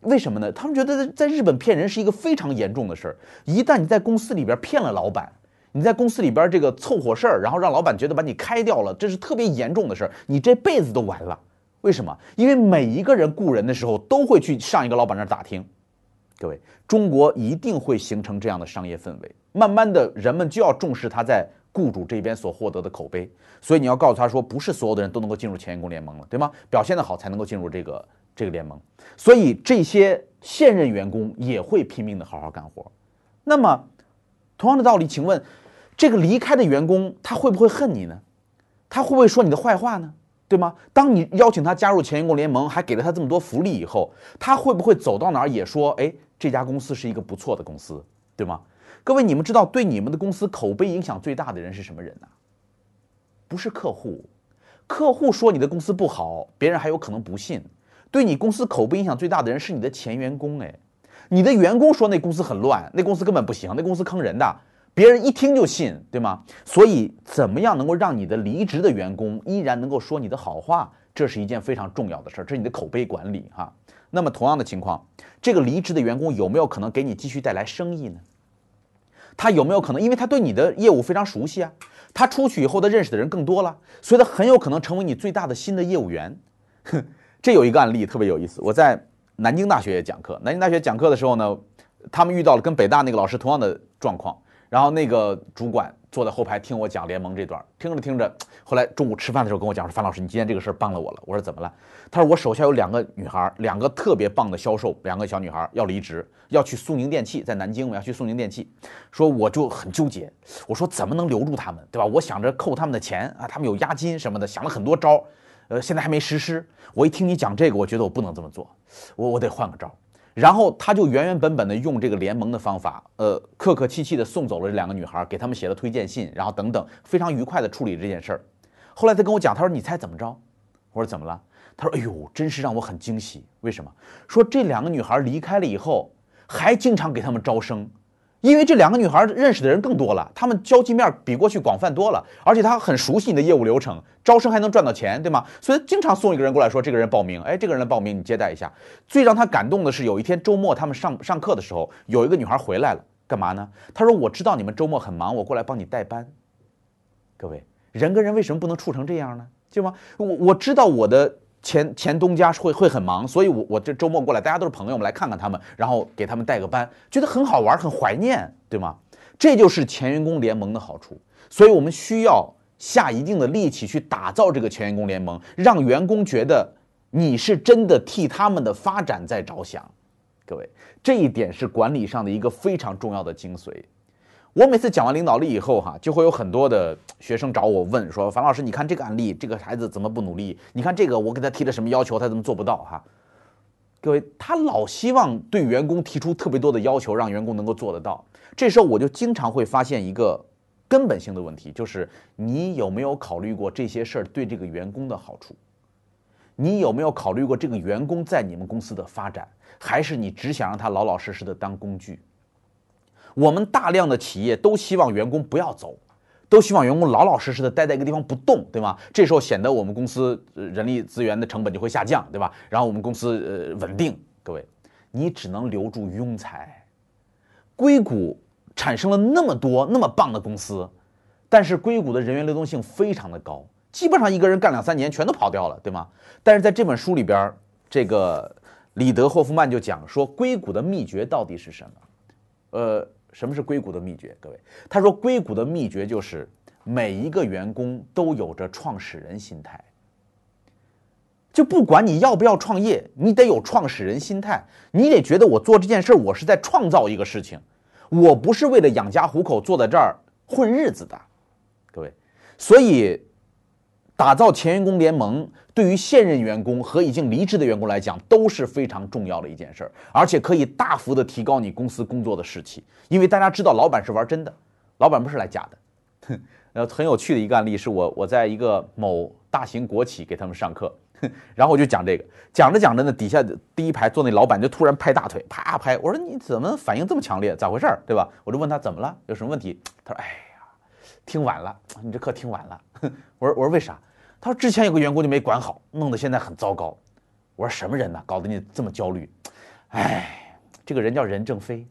为什么呢？他们觉得在日本骗人是一个非常严重的事儿，一旦你在公司里边骗了老板。你在公司里边这个凑合事儿，然后让老板觉得把你开掉了，这是特别严重的事儿，你这辈子都完了。为什么？因为每一个人雇人的时候都会去上一个老板那儿打听。各位，中国一定会形成这样的商业氛围，慢慢的人们就要重视他在雇主这边所获得的口碑。所以你要告诉他说，不是所有的人都能够进入前员工联盟了，对吗？表现的好才能够进入这个这个联盟。所以这些现任员工也会拼命的好好干活。那么，同样的道理，请问？这个离开的员工，他会不会恨你呢？他会不会说你的坏话呢？对吗？当你邀请他加入前员工联盟，还给了他这么多福利以后，他会不会走到哪儿也说：“哎，这家公司是一个不错的公司，对吗？”各位，你们知道对你们的公司口碑影响最大的人是什么人呢？不是客户，客户说你的公司不好，别人还有可能不信。对你公司口碑影响最大的人是你的前员工，哎，你的员工说那公司很乱，那公司根本不行，那公司坑人的。别人一听就信，对吗？所以，怎么样能够让你的离职的员工依然能够说你的好话，这是一件非常重要的事儿，这是你的口碑管理哈。那么，同样的情况，这个离职的员工有没有可能给你继续带来生意呢？他有没有可能，因为他对你的业务非常熟悉啊，他出去以后他认识的人更多了，所以他很有可能成为你最大的新的业务员。哼，这有一个案例特别有意思，我在南京大学也讲课，南京大学讲课的时候呢，他们遇到了跟北大那个老师同样的状况。然后那个主管坐在后排听我讲联盟这段，听着听着，后来中午吃饭的时候跟我讲说：“樊老师，你今天这个事儿帮了我了。”我说：“怎么了？”他说：“我手下有两个女孩，两个特别棒的销售，两个小女孩要离职，要去苏宁电器，在南京，我要去苏宁电器。说我就很纠结，我说怎么能留住他们，对吧？我想着扣他们的钱啊，他们有押金什么的，想了很多招，呃，现在还没实施。我一听你讲这个，我觉得我不能这么做，我我得换个招。”然后他就原原本本的用这个联盟的方法，呃，客客气气的送走了这两个女孩，给他们写了推荐信，然后等等，非常愉快的处理这件事儿。后来他跟我讲，他说：“你猜怎么着？”我说：“怎么了？”他说：“哎呦，真是让我很惊喜。为什么？说这两个女孩离开了以后，还经常给他们招生。”因为这两个女孩认识的人更多了，她们交际面比过去广泛多了，而且她很熟悉你的业务流程，招生还能赚到钱，对吗？所以经常送一个人过来说，这个人报名，哎，这个人来报名，你接待一下。最让他感动的是，有一天周末他们上上课的时候，有一个女孩回来了，干嘛呢？她说：“我知道你们周末很忙，我过来帮你代班。”各位，人跟人为什么不能处成这样呢？对吗？我我知道我的。前前东家会会很忙，所以我我这周末过来，大家都是朋友，我们来看看他们，然后给他们带个班，觉得很好玩，很怀念，对吗？这就是前员工联盟的好处，所以我们需要下一定的力气去打造这个前员工联盟，让员工觉得你是真的替他们的发展在着想。各位，这一点是管理上的一个非常重要的精髓。我每次讲完领导力以后，哈，就会有很多的学生找我问说：“樊老师，你看这个案例，这个孩子怎么不努力？你看这个，我给他提了什么要求，他怎么做不到？”哈，各位，他老希望对员工提出特别多的要求，让员工能够做得到。这时候我就经常会发现一个根本性的问题，就是你有没有考虑过这些事儿对这个员工的好处？你有没有考虑过这个员工在你们公司的发展？还是你只想让他老老实实的当工具？我们大量的企业都希望员工不要走，都希望员工老老实实的待在一个地方不动，对吗？这时候显得我们公司人力资源的成本就会下降，对吧？然后我们公司呃稳定。各位，你只能留住庸才。硅谷产生了那么多那么棒的公司，但是硅谷的人员流动性非常的高，基本上一个人干两三年全都跑掉了，对吗？但是在这本书里边，这个李德霍夫曼就讲说，硅谷的秘诀到底是什么？呃。什么是硅谷的秘诀？各位，他说硅谷的秘诀就是每一个员工都有着创始人心态。就不管你要不要创业，你得有创始人心态，你得觉得我做这件事儿，我是在创造一个事情，我不是为了养家糊口坐在这儿混日子的，各位，所以。打造前员工联盟，对于现任员工和已经离职的员工来讲，都是非常重要的一件事儿，而且可以大幅的提高你公司工作的士气。因为大家知道，老板是玩真的，老板不是来假的。呃，很有趣的一个案例是我我在一个某大型国企给他们上课，然后我就讲这个，讲着讲着呢，底下第一排坐那老板就突然拍大腿，啪拍，我说你怎么反应这么强烈，咋回事儿，对吧？我就问他怎么了，有什么问题？他说，哎呀，听晚了，你这课听晚了。我说我说为啥？他说之前有个员工就没管好，弄得现在很糟糕。我说什么人呢？搞得你这么焦虑？哎，这个人叫任正非。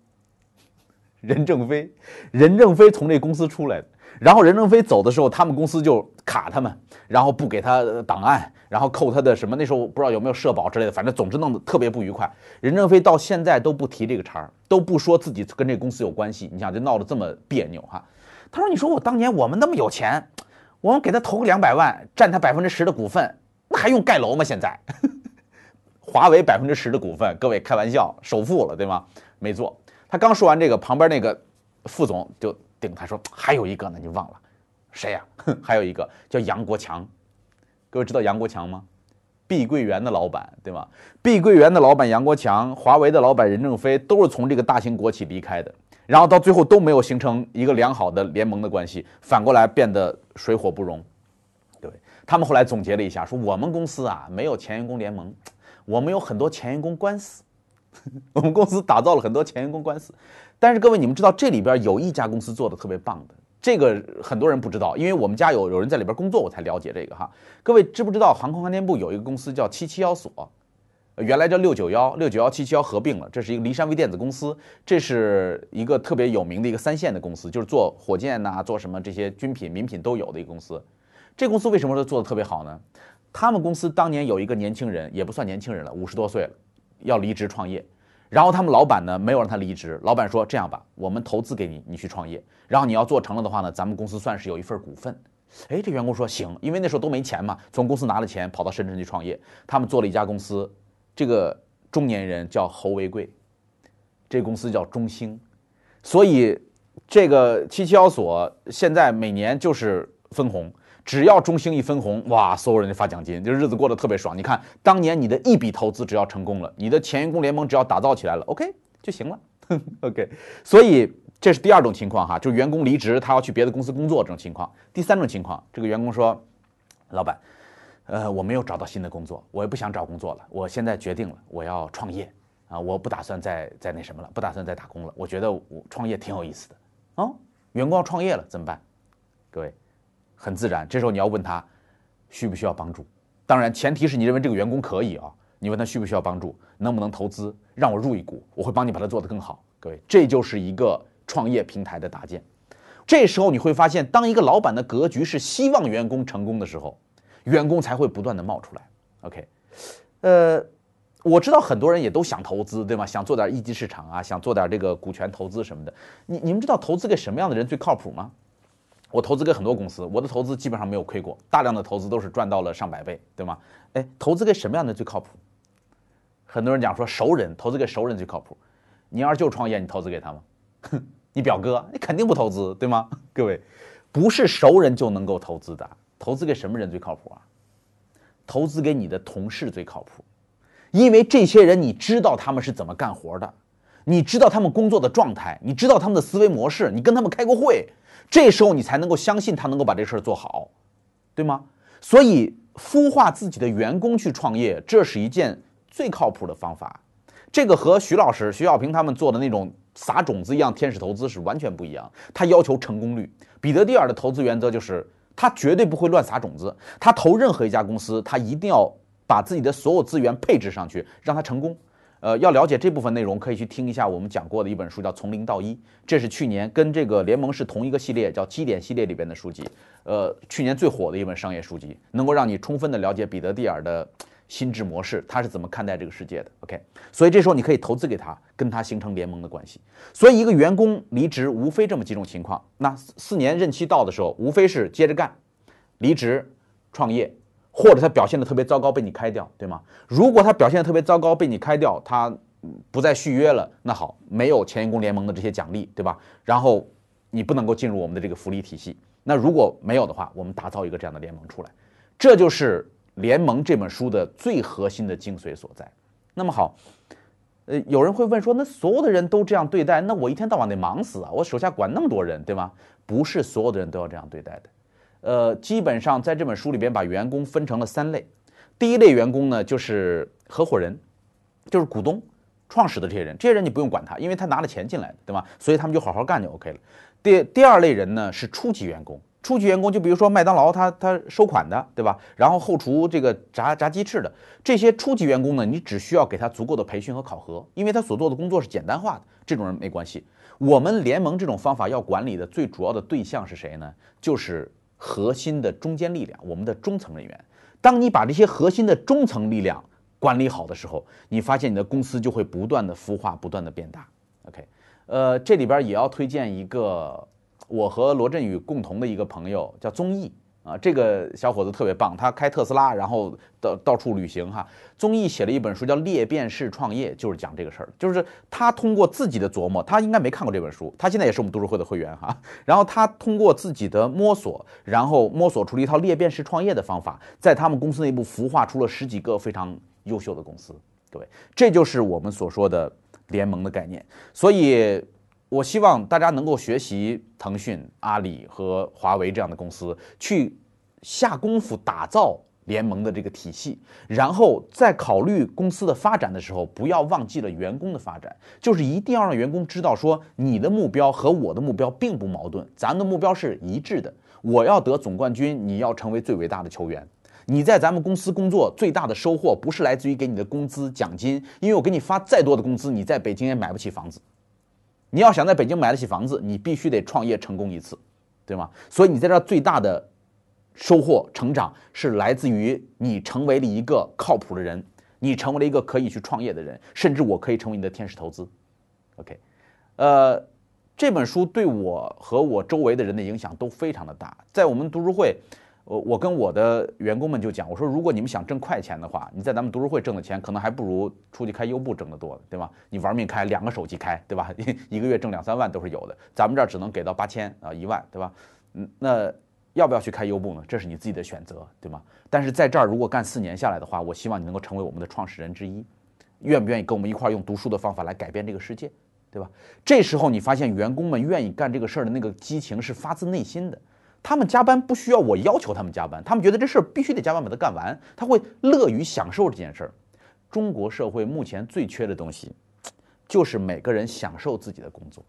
任正非，任正非从这公司出来的。然后任正非走的时候，他们公司就卡他们，然后不给他档案，然后扣他的什么？那时候不知道有没有社保之类的，反正总之弄得特别不愉快。任正非到现在都不提这个茬儿，都不说自己跟这公司有关系。你想，就闹得这么别扭哈？他说：“你说我当年我们那么有钱。”我们给他投个两百万，占他百分之十的股份，那还用盖楼吗？现在，华为百分之十的股份，各位开玩笑，首富了，对吗？没做。他刚说完这个，旁边那个副总就顶他说：“还有一个呢，你忘了谁呀？还有一个叫杨国强，各位知道杨国强吗？碧桂园的老板，对吗？碧桂园的老板杨国强，华为的老板任正非，都是从这个大型国企离开的。”然后到最后都没有形成一个良好的联盟的关系，反过来变得水火不容。对他们后来总结了一下，说我们公司啊没有前员工联盟，我们有很多前员工官司，我们公司打造了很多前员工官司。但是各位，你们知道这里边有一家公司做的特别棒的，这个很多人不知道，因为我们家有有人在里边工作，我才了解这个哈。各位知不知道航空航天部有一个公司叫七七幺所？原来叫六九幺，六九幺七七幺合并了，这是一个骊山微电子公司，这是一个特别有名的一个三线的公司，就是做火箭呐，做什么这些军品、民品都有的一个公司。这公司为什么说做的特别好呢？他们公司当年有一个年轻人，也不算年轻人了，五十多岁了，要离职创业，然后他们老板呢没有让他离职，老板说这样吧，我们投资给你，你去创业，然后你要做成了的话呢，咱们公司算是有一份股份。哎，这员工说行，因为那时候都没钱嘛，从公司拿了钱跑到深圳去创业，他们做了一家公司。这个中年人叫侯为贵，这公司叫中兴，所以这个七七幺所现在每年就是分红，只要中兴一分红，哇，所有人就发奖金，就日子过得特别爽。你看，当年你的一笔投资只要成功了，你的前员工联盟只要打造起来了，OK 就行了，OK。所以这是第二种情况哈，就是员工离职，他要去别的公司工作这种情况。第三种情况，这个员工说，老板。呃，我没有找到新的工作，我也不想找工作了。我现在决定了，我要创业啊！我不打算再再那什么了，不打算再打工了。我觉得我创业挺有意思的哦。员工要创业了怎么办？各位，很自然，这时候你要问他需不需要帮助。当然，前提是你认为这个员工可以啊。你问他需不需要帮助，能不能投资，让我入一股，我会帮你把它做得更好。各位，这就是一个创业平台的搭建。这时候你会发现，当一个老板的格局是希望员工成功的时候。员工才会不断的冒出来，OK，呃，我知道很多人也都想投资，对吗？想做点一级市场啊，想做点这个股权投资什么的。你你们知道投资给什么样的人最靠谱吗？我投资给很多公司，我的投资基本上没有亏过，大量的投资都是赚到了上百倍，对吗？哎，投资给什么样的最靠谱？很多人讲说熟人投资给熟人最靠谱。你要是就创业，你投资给他吗？哼你表哥，你肯定不投资，对吗？各位，不是熟人就能够投资的。投资给什么人最靠谱啊？投资给你的同事最靠谱，因为这些人你知道他们是怎么干活的，你知道他们工作的状态，你知道他们的思维模式，你跟他们开过会，这时候你才能够相信他能够把这事儿做好，对吗？所以孵化自己的员工去创业，这是一件最靠谱的方法。这个和徐老师、徐小平他们做的那种撒种子一样天使投资是完全不一样。他要求成功率。彼得蒂尔的投资原则就是，他绝对不会乱撒种子。他投任何一家公司，他一定要把自己的所有资源配置上去，让他成功。呃，要了解这部分内容，可以去听一下我们讲过的一本书，叫《从零到一》，这是去年跟这个联盟是同一个系列，叫基点系列里边的书籍。呃，去年最火的一本商业书籍，能够让你充分的了解彼得蒂尔的。心智模式，他是怎么看待这个世界的？OK，所以这时候你可以投资给他，跟他形成联盟的关系。所以一个员工离职，无非这么几种情况。那四年任期到的时候，无非是接着干、离职、创业，或者他表现的特别糟糕被你开掉，对吗？如果他表现的特别糟糕被你开掉，他不再续约了，那好，没有前员工联盟的这些奖励，对吧？然后你不能够进入我们的这个福利体系。那如果没有的话，我们打造一个这样的联盟出来，这就是。联盟这本书的最核心的精髓所在。那么好，呃，有人会问说，那所有的人都这样对待，那我一天到晚得忙死啊！我手下管那么多人，对吗？不是所有的人都要这样对待的。呃，基本上在这本书里边把员工分成了三类。第一类员工呢，就是合伙人，就是股东、创始的这些人。这些人你不用管他，因为他拿了钱进来的，对吗？所以他们就好好干就 OK 了。第第二类人呢，是初级员工。初级员工，就比如说麦当劳，他他收款的，对吧？然后后厨这个炸炸鸡翅的这些初级员工呢，你只需要给他足够的培训和考核，因为他所做的工作是简单化的，这种人没关系。我们联盟这种方法要管理的最主要的对象是谁呢？就是核心的中坚力量，我们的中层人员。当你把这些核心的中层力量管理好的时候，你发现你的公司就会不断的孵化，不断的变大。OK，呃，这里边也要推荐一个。我和罗振宇共同的一个朋友叫宗毅啊，这个小伙子特别棒，他开特斯拉，然后到到处旅行哈。宗毅写了一本书叫《裂变式创业》，就是讲这个事儿，就是他通过自己的琢磨，他应该没看过这本书，他现在也是我们读书会的会员哈。然后他通过自己的摸索，然后摸索出了一套裂变式创业的方法，在他们公司内部孵化出了十几个非常优秀的公司。各位，这就是我们所说的联盟的概念。所以。我希望大家能够学习腾讯、阿里和华为这样的公司，去下功夫打造联盟的这个体系，然后在考虑公司的发展的时候，不要忘记了员工的发展，就是一定要让员工知道，说你的目标和我的目标并不矛盾，咱们的目标是一致的。我要得总冠军，你要成为最伟大的球员。你在咱们公司工作最大的收获，不是来自于给你的工资奖金，因为我给你发再多的工资，你在北京也买不起房子。你要想在北京买得起房子，你必须得创业成功一次，对吗？所以你在这最大的收获、成长是来自于你成为了一个靠谱的人，你成为了一个可以去创业的人，甚至我可以成为你的天使投资。OK，呃，这本书对我和我周围的人的影响都非常的大，在我们读书会。我我跟我的员工们就讲，我说如果你们想挣快钱的话，你在咱们读书会挣的钱，可能还不如出去开优步挣得多，对吧？你玩命开两个手机开，对吧？一个月挣两三万都是有的，咱们这儿只能给到八千啊一万，对吧？嗯，那要不要去开优步呢？这是你自己的选择，对吗？但是在这儿如果干四年下来的话，我希望你能够成为我们的创始人之一，愿不愿意跟我们一块儿用读书的方法来改变这个世界，对吧？这时候你发现员工们愿意干这个事儿的那个激情是发自内心的。他们加班不需要我要求他们加班，他们觉得这事儿必须得加班把它干完，他会乐于享受这件事儿。中国社会目前最缺的东西，就是每个人享受自己的工作。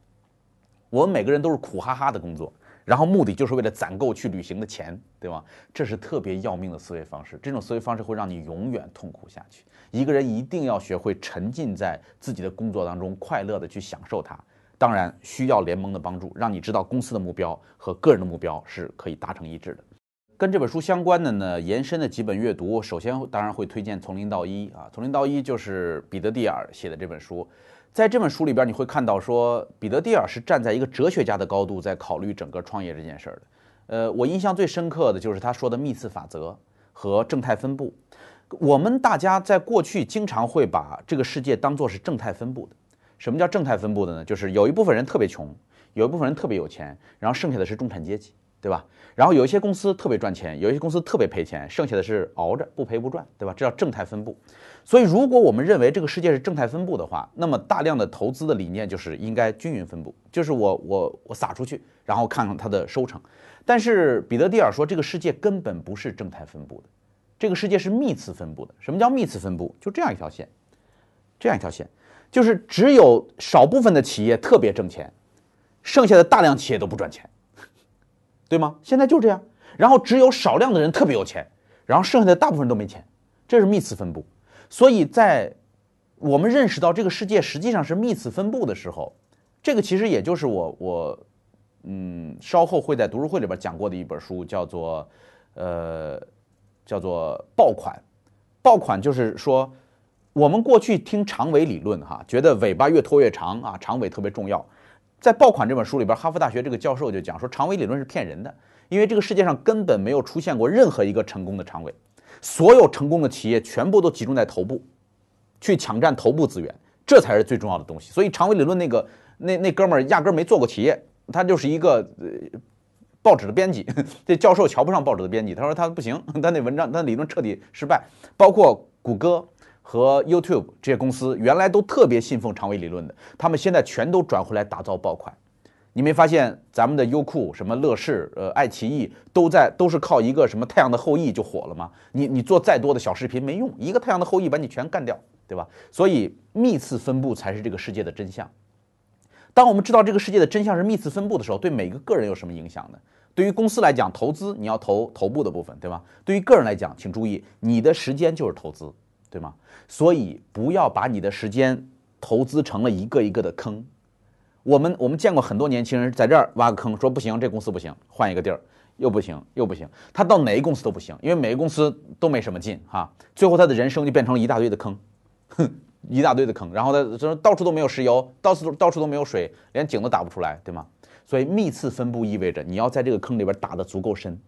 我们每个人都是苦哈哈的工作，然后目的就是为了攒够去旅行的钱，对吗？这是特别要命的思维方式，这种思维方式会让你永远痛苦下去。一个人一定要学会沉浸在自己的工作当中，快乐的去享受它。当然需要联盟的帮助，让你知道公司的目标和个人的目标是可以达成一致的。跟这本书相关的呢，延伸的几本阅读，首先当然会推荐《从零到一》啊，《从零到一》就是彼得蒂尔写的这本书。在这本书里边，你会看到说，彼得蒂尔是站在一个哲学家的高度在考虑整个创业这件事儿的。呃，我印象最深刻的就是他说的密次法则和正态分布。我们大家在过去经常会把这个世界当做是正态分布的。什么叫正态分布的呢？就是有一部分人特别穷，有一部分人特别有钱，然后剩下的是中产阶级，对吧？然后有一些公司特别赚钱，有一些公司特别赔钱，剩下的是熬着不赔不赚，对吧？这叫正态分布。所以，如果我们认为这个世界是正态分布的话，那么大量的投资的理念就是应该均匀分布，就是我我我撒出去，然后看看它的收成。但是彼得蒂尔说，这个世界根本不是正态分布的，这个世界是幂次分布的。什么叫幂次分布？就这样一条线，这样一条线，就是只有少部分的企业特别挣钱，剩下的大量企业都不赚钱。对吗？现在就这样，然后只有少量的人特别有钱，然后剩下的大部分都没钱，这是幂次分布。所以在我们认识到这个世界实际上是幂次分布的时候，这个其实也就是我我嗯稍后会在读书会里边讲过的一本书，叫做呃叫做爆款。爆款就是说，我们过去听长尾理论哈，觉得尾巴越拖越长啊，长尾特别重要。在《爆款》这本书里边，哈佛大学这个教授就讲说，长尾理论是骗人的，因为这个世界上根本没有出现过任何一个成功的长尾，所有成功的企业全部都集中在头部，去抢占头部资源，这才是最重要的东西。所以，长尾理论那个那那哥们儿压根儿没做过企业，他就是一个呃报纸的编辑。这教授瞧不上报纸的编辑，他说他不行，他那文章他理论彻底失败。包括谷歌。和 YouTube 这些公司原来都特别信奉长尾理论的，他们现在全都转回来打造爆款。你没发现咱们的优酷、什么乐视、呃爱奇艺都在都是靠一个什么《太阳的后裔》就火了吗？你你做再多的小视频没用，一个《太阳的后裔》把你全干掉，对吧？所以幂次分布才是这个世界的真相。当我们知道这个世界的真相是幂次分布的时候，对每个个人有什么影响呢？对于公司来讲，投资你要投头部的部分，对吧？对于个人来讲，请注意，你的时间就是投资。对吗？所以不要把你的时间投资成了一个一个的坑。我们我们见过很多年轻人在这儿挖个坑，说不行，这公司不行，换一个地儿又不行，又不行。他到哪个公司都不行，因为每个公司都没什么劲哈。最后他的人生就变成了一大堆的坑，哼，一大堆的坑。然后他说到处都没有石油，到处到处都没有水，连井都打不出来，对吗？所以幂次分布意味着你要在这个坑里边打得足够深，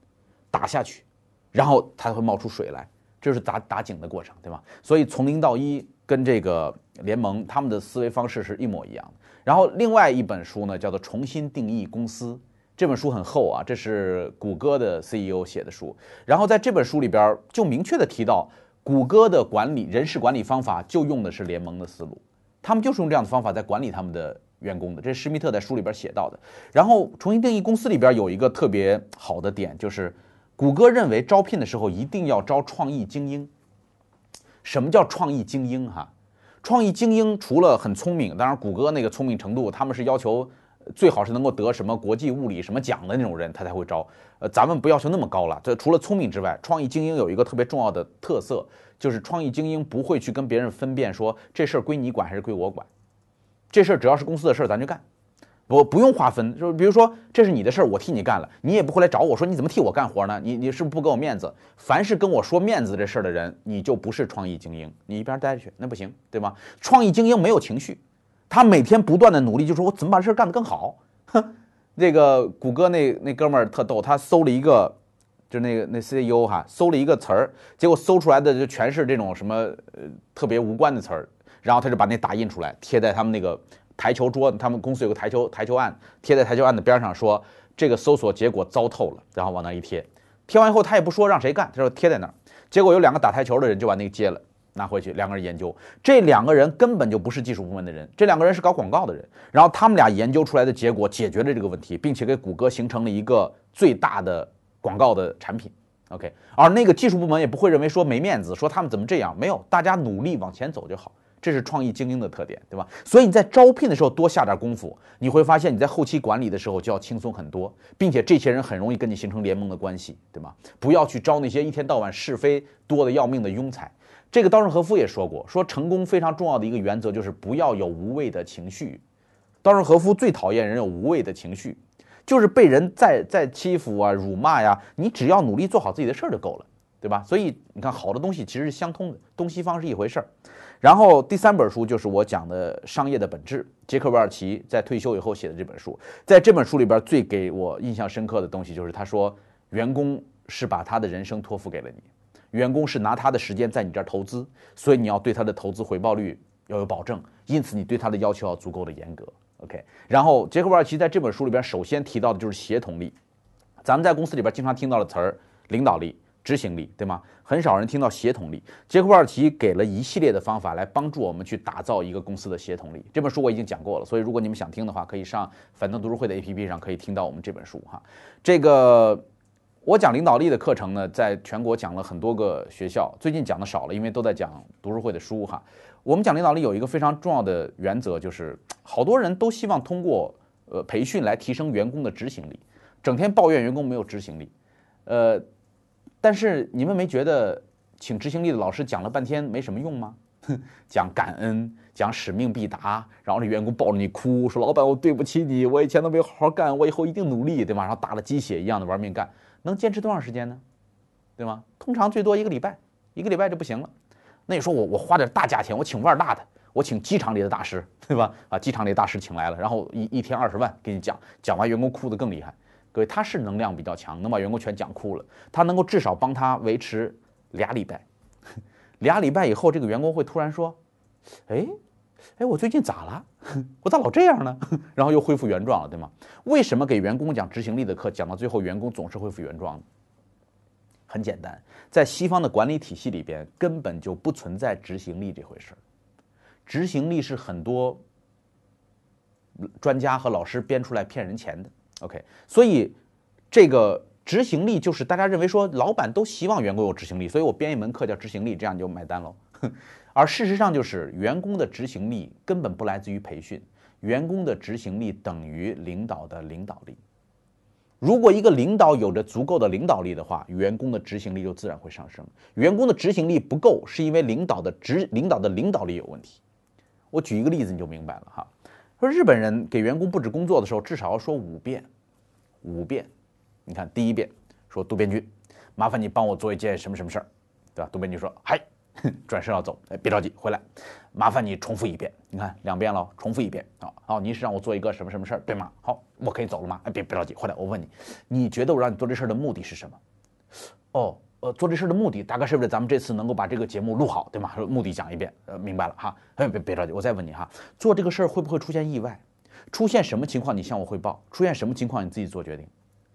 打下去，然后它会冒出水来。这是打打井的过程，对吧？所以从零到一跟这个联盟他们的思维方式是一模一样的。然后另外一本书呢，叫做《重新定义公司》，这本书很厚啊，这是谷歌的 CEO 写的书。然后在这本书里边就明确的提到，谷歌的管理人事管理方法就用的是联盟的思路，他们就是用这样的方法在管理他们的员工的。这是施密特在书里边写到的。然后重新定义公司里边有一个特别好的点就是。谷歌认为招聘的时候一定要招创意精英。什么叫创意精英？哈，创意精英除了很聪明，当然谷歌那个聪明程度，他们是要求最好是能够得什么国际物理什么奖的那种人，他才会招。呃，咱们不要求那么高了。这除了聪明之外，创意精英有一个特别重要的特色，就是创意精英不会去跟别人分辨说这事儿归你管还是归我管，这事儿只要是公司的事儿，咱就干。不不用划分，就是比如说这是你的事儿，我替你干了，你也不会来找我说你怎么替我干活呢？你你是不是不给我面子？凡是跟我说面子这事儿的人，你就不是创意精英，你一边待着去，那不行，对吗？创意精英没有情绪，他每天不断的努力，就说我怎么把这事儿干得更好。哼，那个谷歌那那哥们儿特逗，他搜了一个，就那个那 CEO 哈，搜了一个词儿，结果搜出来的就全是这种什么呃特别无关的词儿，然后他就把那打印出来贴在他们那个。台球桌，他们公司有个台球台球案，贴在台球案的边上，说这个搜索结果糟透了，然后往那一贴，贴完以后他也不说让谁干，他说贴在那儿，结果有两个打台球的人就把那个接了，拿回去，两个人研究，这两个人根本就不是技术部门的人，这两个人是搞广告的人，然后他们俩研究出来的结果解决了这个问题，并且给谷歌形成了一个最大的广告的产品，OK，而那个技术部门也不会认为说没面子，说他们怎么这样，没有，大家努力往前走就好。这是创意精英的特点，对吧？所以你在招聘的时候多下点功夫，你会发现你在后期管理的时候就要轻松很多，并且这些人很容易跟你形成联盟的关系，对吗？不要去招那些一天到晚是非多的要命的庸才。这个稻盛和夫也说过，说成功非常重要的一个原则就是不要有无谓的情绪。稻盛和夫最讨厌人有无谓的情绪，就是被人再再欺负啊、辱骂呀，你只要努力做好自己的事儿就够了，对吧？所以你看，好的东西其实是相通的，东西方是一回事儿。然后第三本书就是我讲的商业的本质，杰克韦尔奇在退休以后写的这本书。在这本书里边，最给我印象深刻的东西就是他说，员工是把他的人生托付给了你，员工是拿他的时间在你这儿投资，所以你要对他的投资回报率要有保证，因此你对他的要求要足够的严格。OK，然后杰克·韦尔奇在这本书里边首先提到的就是协同力，咱们在公司里边经常听到的词儿，领导力。执行力对吗？很少人听到协同力。杰克·韦尔奇给了一系列的方法来帮助我们去打造一个公司的协同力。这本书我已经讲过了，所以如果你们想听的话，可以上反登读书会的 APP 上可以听到我们这本书哈。这个我讲领导力的课程呢，在全国讲了很多个学校，最近讲的少了，因为都在讲读书会的书哈。我们讲领导力有一个非常重要的原则，就是好多人都希望通过呃培训来提升员工的执行力，整天抱怨员工没有执行力，呃。但是你们没觉得请执行力的老师讲了半天没什么用吗？讲感恩，讲使命必达，然后这员工抱着你哭，说老板我对不起你，我以前都没好好干，我以后一定努力，对吗？然后打了鸡血一样的玩命干，能坚持多长时间呢？对吗？通常最多一个礼拜，一个礼拜就不行了。那你说我我花点大价钱，我请腕大的，我请机场里的大师，对吧？啊，机场里大师请来了，然后一一天二十万给你讲，讲完员工哭得更厉害。各位，他是能量比较强，能把员工全讲哭了。他能够至少帮他维持俩礼拜，俩礼拜以后，这个员工会突然说：“哎，哎，我最近咋了？我咋老这样呢？”然后又恢复原状了，对吗？为什么给员工讲执行力的课，讲到最后员工总是恢复原状？很简单，在西方的管理体系里边，根本就不存在执行力这回事儿。执行力是很多专家和老师编出来骗人钱的。OK，所以这个执行力就是大家认为说老板都希望员工有执行力，所以我编一门课叫执行力，这样你就买单喽。而事实上就是员工的执行力根本不来自于培训，员工的执行力等于领导的领导力。如果一个领导有着足够的领导力的话，员工的执行力就自然会上升。员工的执行力不够，是因为领导的执领导的领导力有问题。我举一个例子你就明白了哈。说日本人给员工布置工作的时候，至少要说五遍，五遍。你看，第一遍说渡边君，麻烦你帮我做一件什么什么事儿，对吧？渡边君说嗨，转身要走，哎，别着急，回来，麻烦你重复一遍。你看两遍了，重复一遍啊。好，你是让我做一个什么什么事儿，对吗？好，我可以走了吗？哎，别别着急，回来，我问你，你觉得我让你做这事儿的目的是什么？哦。呃，做这事的目的大概是为了咱们这次能够把这个节目录好，对吗？目的讲一遍，呃，明白了哈。哎，别别着急，我再问你哈，做这个事儿会不会出现意外？出现什么情况你向我汇报？出现什么情况你自己做决定？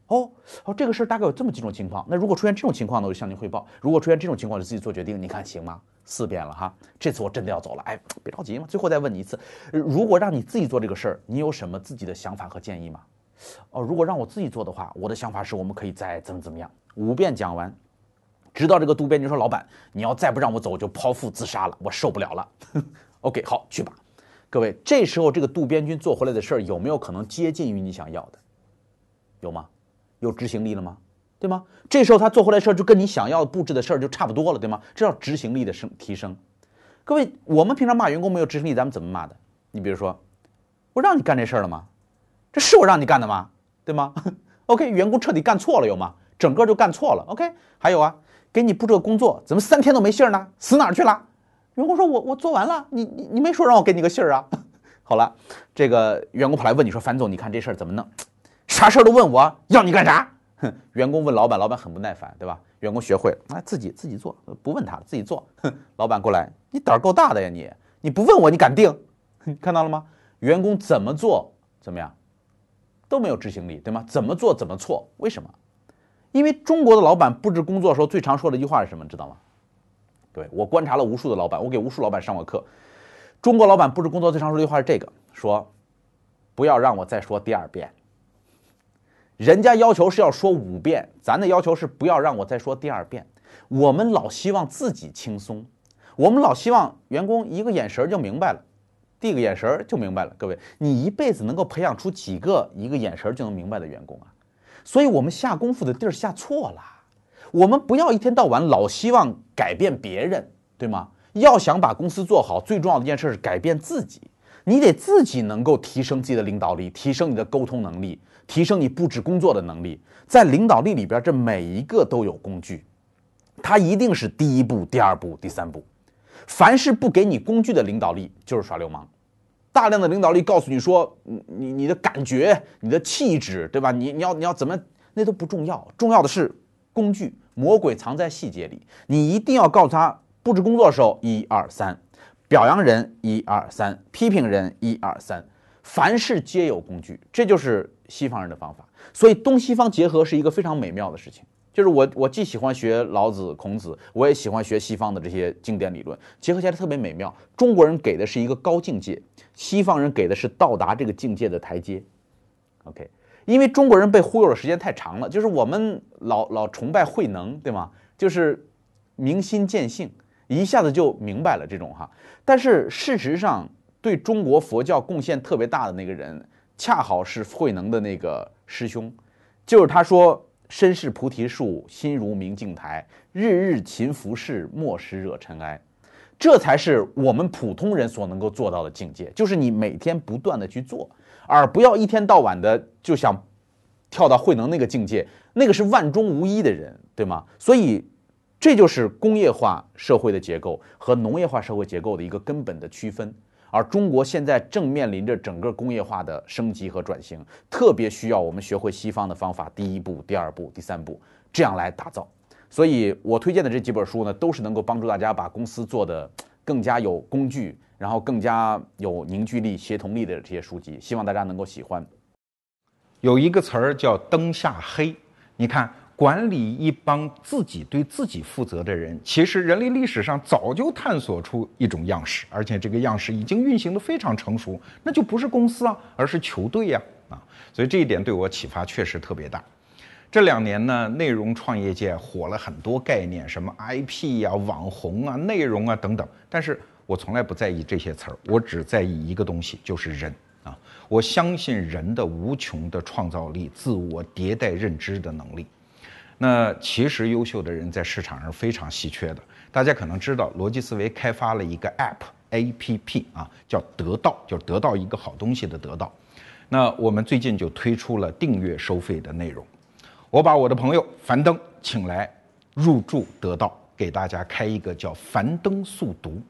哦哦，这个事儿大概有这么几种情况。那如果出现这种情况呢，我就向您汇报；如果出现这种情况，就自己做决定。你看行吗？四遍了哈，这次我真的要走了。哎，别着急嘛，最后再问你一次，如果让你自己做这个事儿，你有什么自己的想法和建议吗？哦，如果让我自己做的话，我的想法是我们可以再怎么怎么样。五遍讲完。直到这个渡边君说：“老板，你要再不让我走，我就剖腹自杀了，我受不了了。”OK，好，去吧。各位，这时候这个渡边君做回来的事儿有没有可能接近于你想要的？有吗？有执行力了吗？对吗？这时候他做回来事儿就跟你想要布置的事儿就差不多了，对吗？这叫执行力的升提升。各位，我们平常骂员工没有执行力，咱们怎么骂的？你比如说，我让你干这事儿了吗？这是我让你干的吗？对吗？OK，员工彻底干错了有吗？整个就干错了。OK，还有啊。给你布置个工作，怎么三天都没信儿呢？死哪儿去了？员工说：“我我做完了，你你你没说让我给你个信儿啊？” 好了，这个员工跑来问你说：“樊总，你看这事儿怎么弄？啥事儿都问我，要你干啥？”哼，员工问老板，老板很不耐烦，对吧？员工学会了，哎，自己自己做，不问他，自己做。哼，老板过来，你胆儿够大的呀，你你不问我，你敢定？看到了吗？员工怎么做怎么样，都没有执行力，对吗？怎么做怎么错？为什么？因为中国的老板布置工作的时候，最常说的一句话是什么？知道吗？对我观察了无数的老板，我给无数老板上过课。中国老板布置工作最常说的一句话是这个：说，不要让我再说第二遍。人家要求是要说五遍，咱的要求是不要让我再说第二遍。我们老希望自己轻松，我们老希望员工一个眼神就明白了，递个眼神就明白了。各位，你一辈子能够培养出几个一个眼神就能明白的员工啊？所以我们下功夫的地儿下错了，我们不要一天到晚老希望改变别人，对吗？要想把公司做好，最重要的一件事是改变自己。你得自己能够提升自己的领导力，提升你的沟通能力，提升你布置工作的能力。在领导力里边，这每一个都有工具，它一定是第一步、第二步、第三步。凡是不给你工具的领导力，就是耍流氓。大量的领导力告诉你说，你你的感觉、你的气质，对吧？你你要你要怎么，那都不重要，重要的是工具，魔鬼藏在细节里。你一定要告诉他，布置工作的时候一二三，表扬人一二三，批评人一二三，凡事皆有工具，这就是西方人的方法。所以东西方结合是一个非常美妙的事情。就是我，我既喜欢学老子、孔子，我也喜欢学西方的这些经典理论，结合起来特别美妙。中国人给的是一个高境界，西方人给的是到达这个境界的台阶。OK，因为中国人被忽悠的时间太长了，就是我们老老崇拜慧能，对吗？就是明心见性，一下子就明白了这种哈。但是事实上，对中国佛教贡献特别大的那个人，恰好是慧能的那个师兄，就是他说。身是菩提树，心如明镜台，日日勤拂拭，莫使惹尘埃。这才是我们普通人所能够做到的境界，就是你每天不断的去做，而不要一天到晚的就想跳到慧能那个境界，那个是万中无一的人，对吗？所以，这就是工业化社会的结构和农业化社会结构的一个根本的区分。而中国现在正面临着整个工业化的升级和转型，特别需要我们学会西方的方法，第一步、第二步、第三步，这样来打造。所以我推荐的这几本书呢，都是能够帮助大家把公司做得更加有工具，然后更加有凝聚力、协同力的这些书籍，希望大家能够喜欢。有一个词儿叫“灯下黑”，你看。管理一帮自己对自己负责的人，其实人类历史上早就探索出一种样式，而且这个样式已经运行的非常成熟，那就不是公司啊，而是球队呀啊！所以这一点对我启发确实特别大。这两年呢，内容创业界火了很多概念，什么 IP 呀、网红啊、内容啊等等，但是我从来不在意这些词儿，我只在意一个东西，就是人啊！我相信人的无穷的创造力、自我迭代认知的能力。那其实优秀的人在市场上非常稀缺的。大家可能知道，逻辑思维开发了一个 App A P P 啊，叫得到，就是得到一个好东西的得到。那我们最近就推出了订阅收费的内容。我把我的朋友樊登请来入驻得到，给大家开一个叫樊登速读。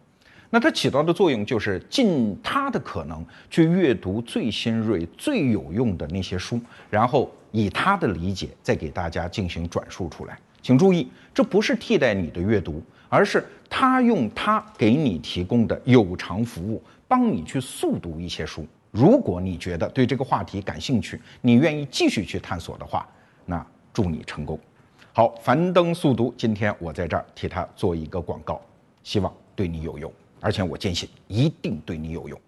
那它起到的作用就是尽他的可能去阅读最新锐、最有用的那些书，然后。以他的理解再给大家进行转述出来，请注意，这不是替代你的阅读，而是他用他给你提供的有偿服务，帮你去速读一些书。如果你觉得对这个话题感兴趣，你愿意继续去探索的话，那祝你成功。好，樊登速读，今天我在这儿替他做一个广告，希望对你有用，而且我坚信一定对你有用。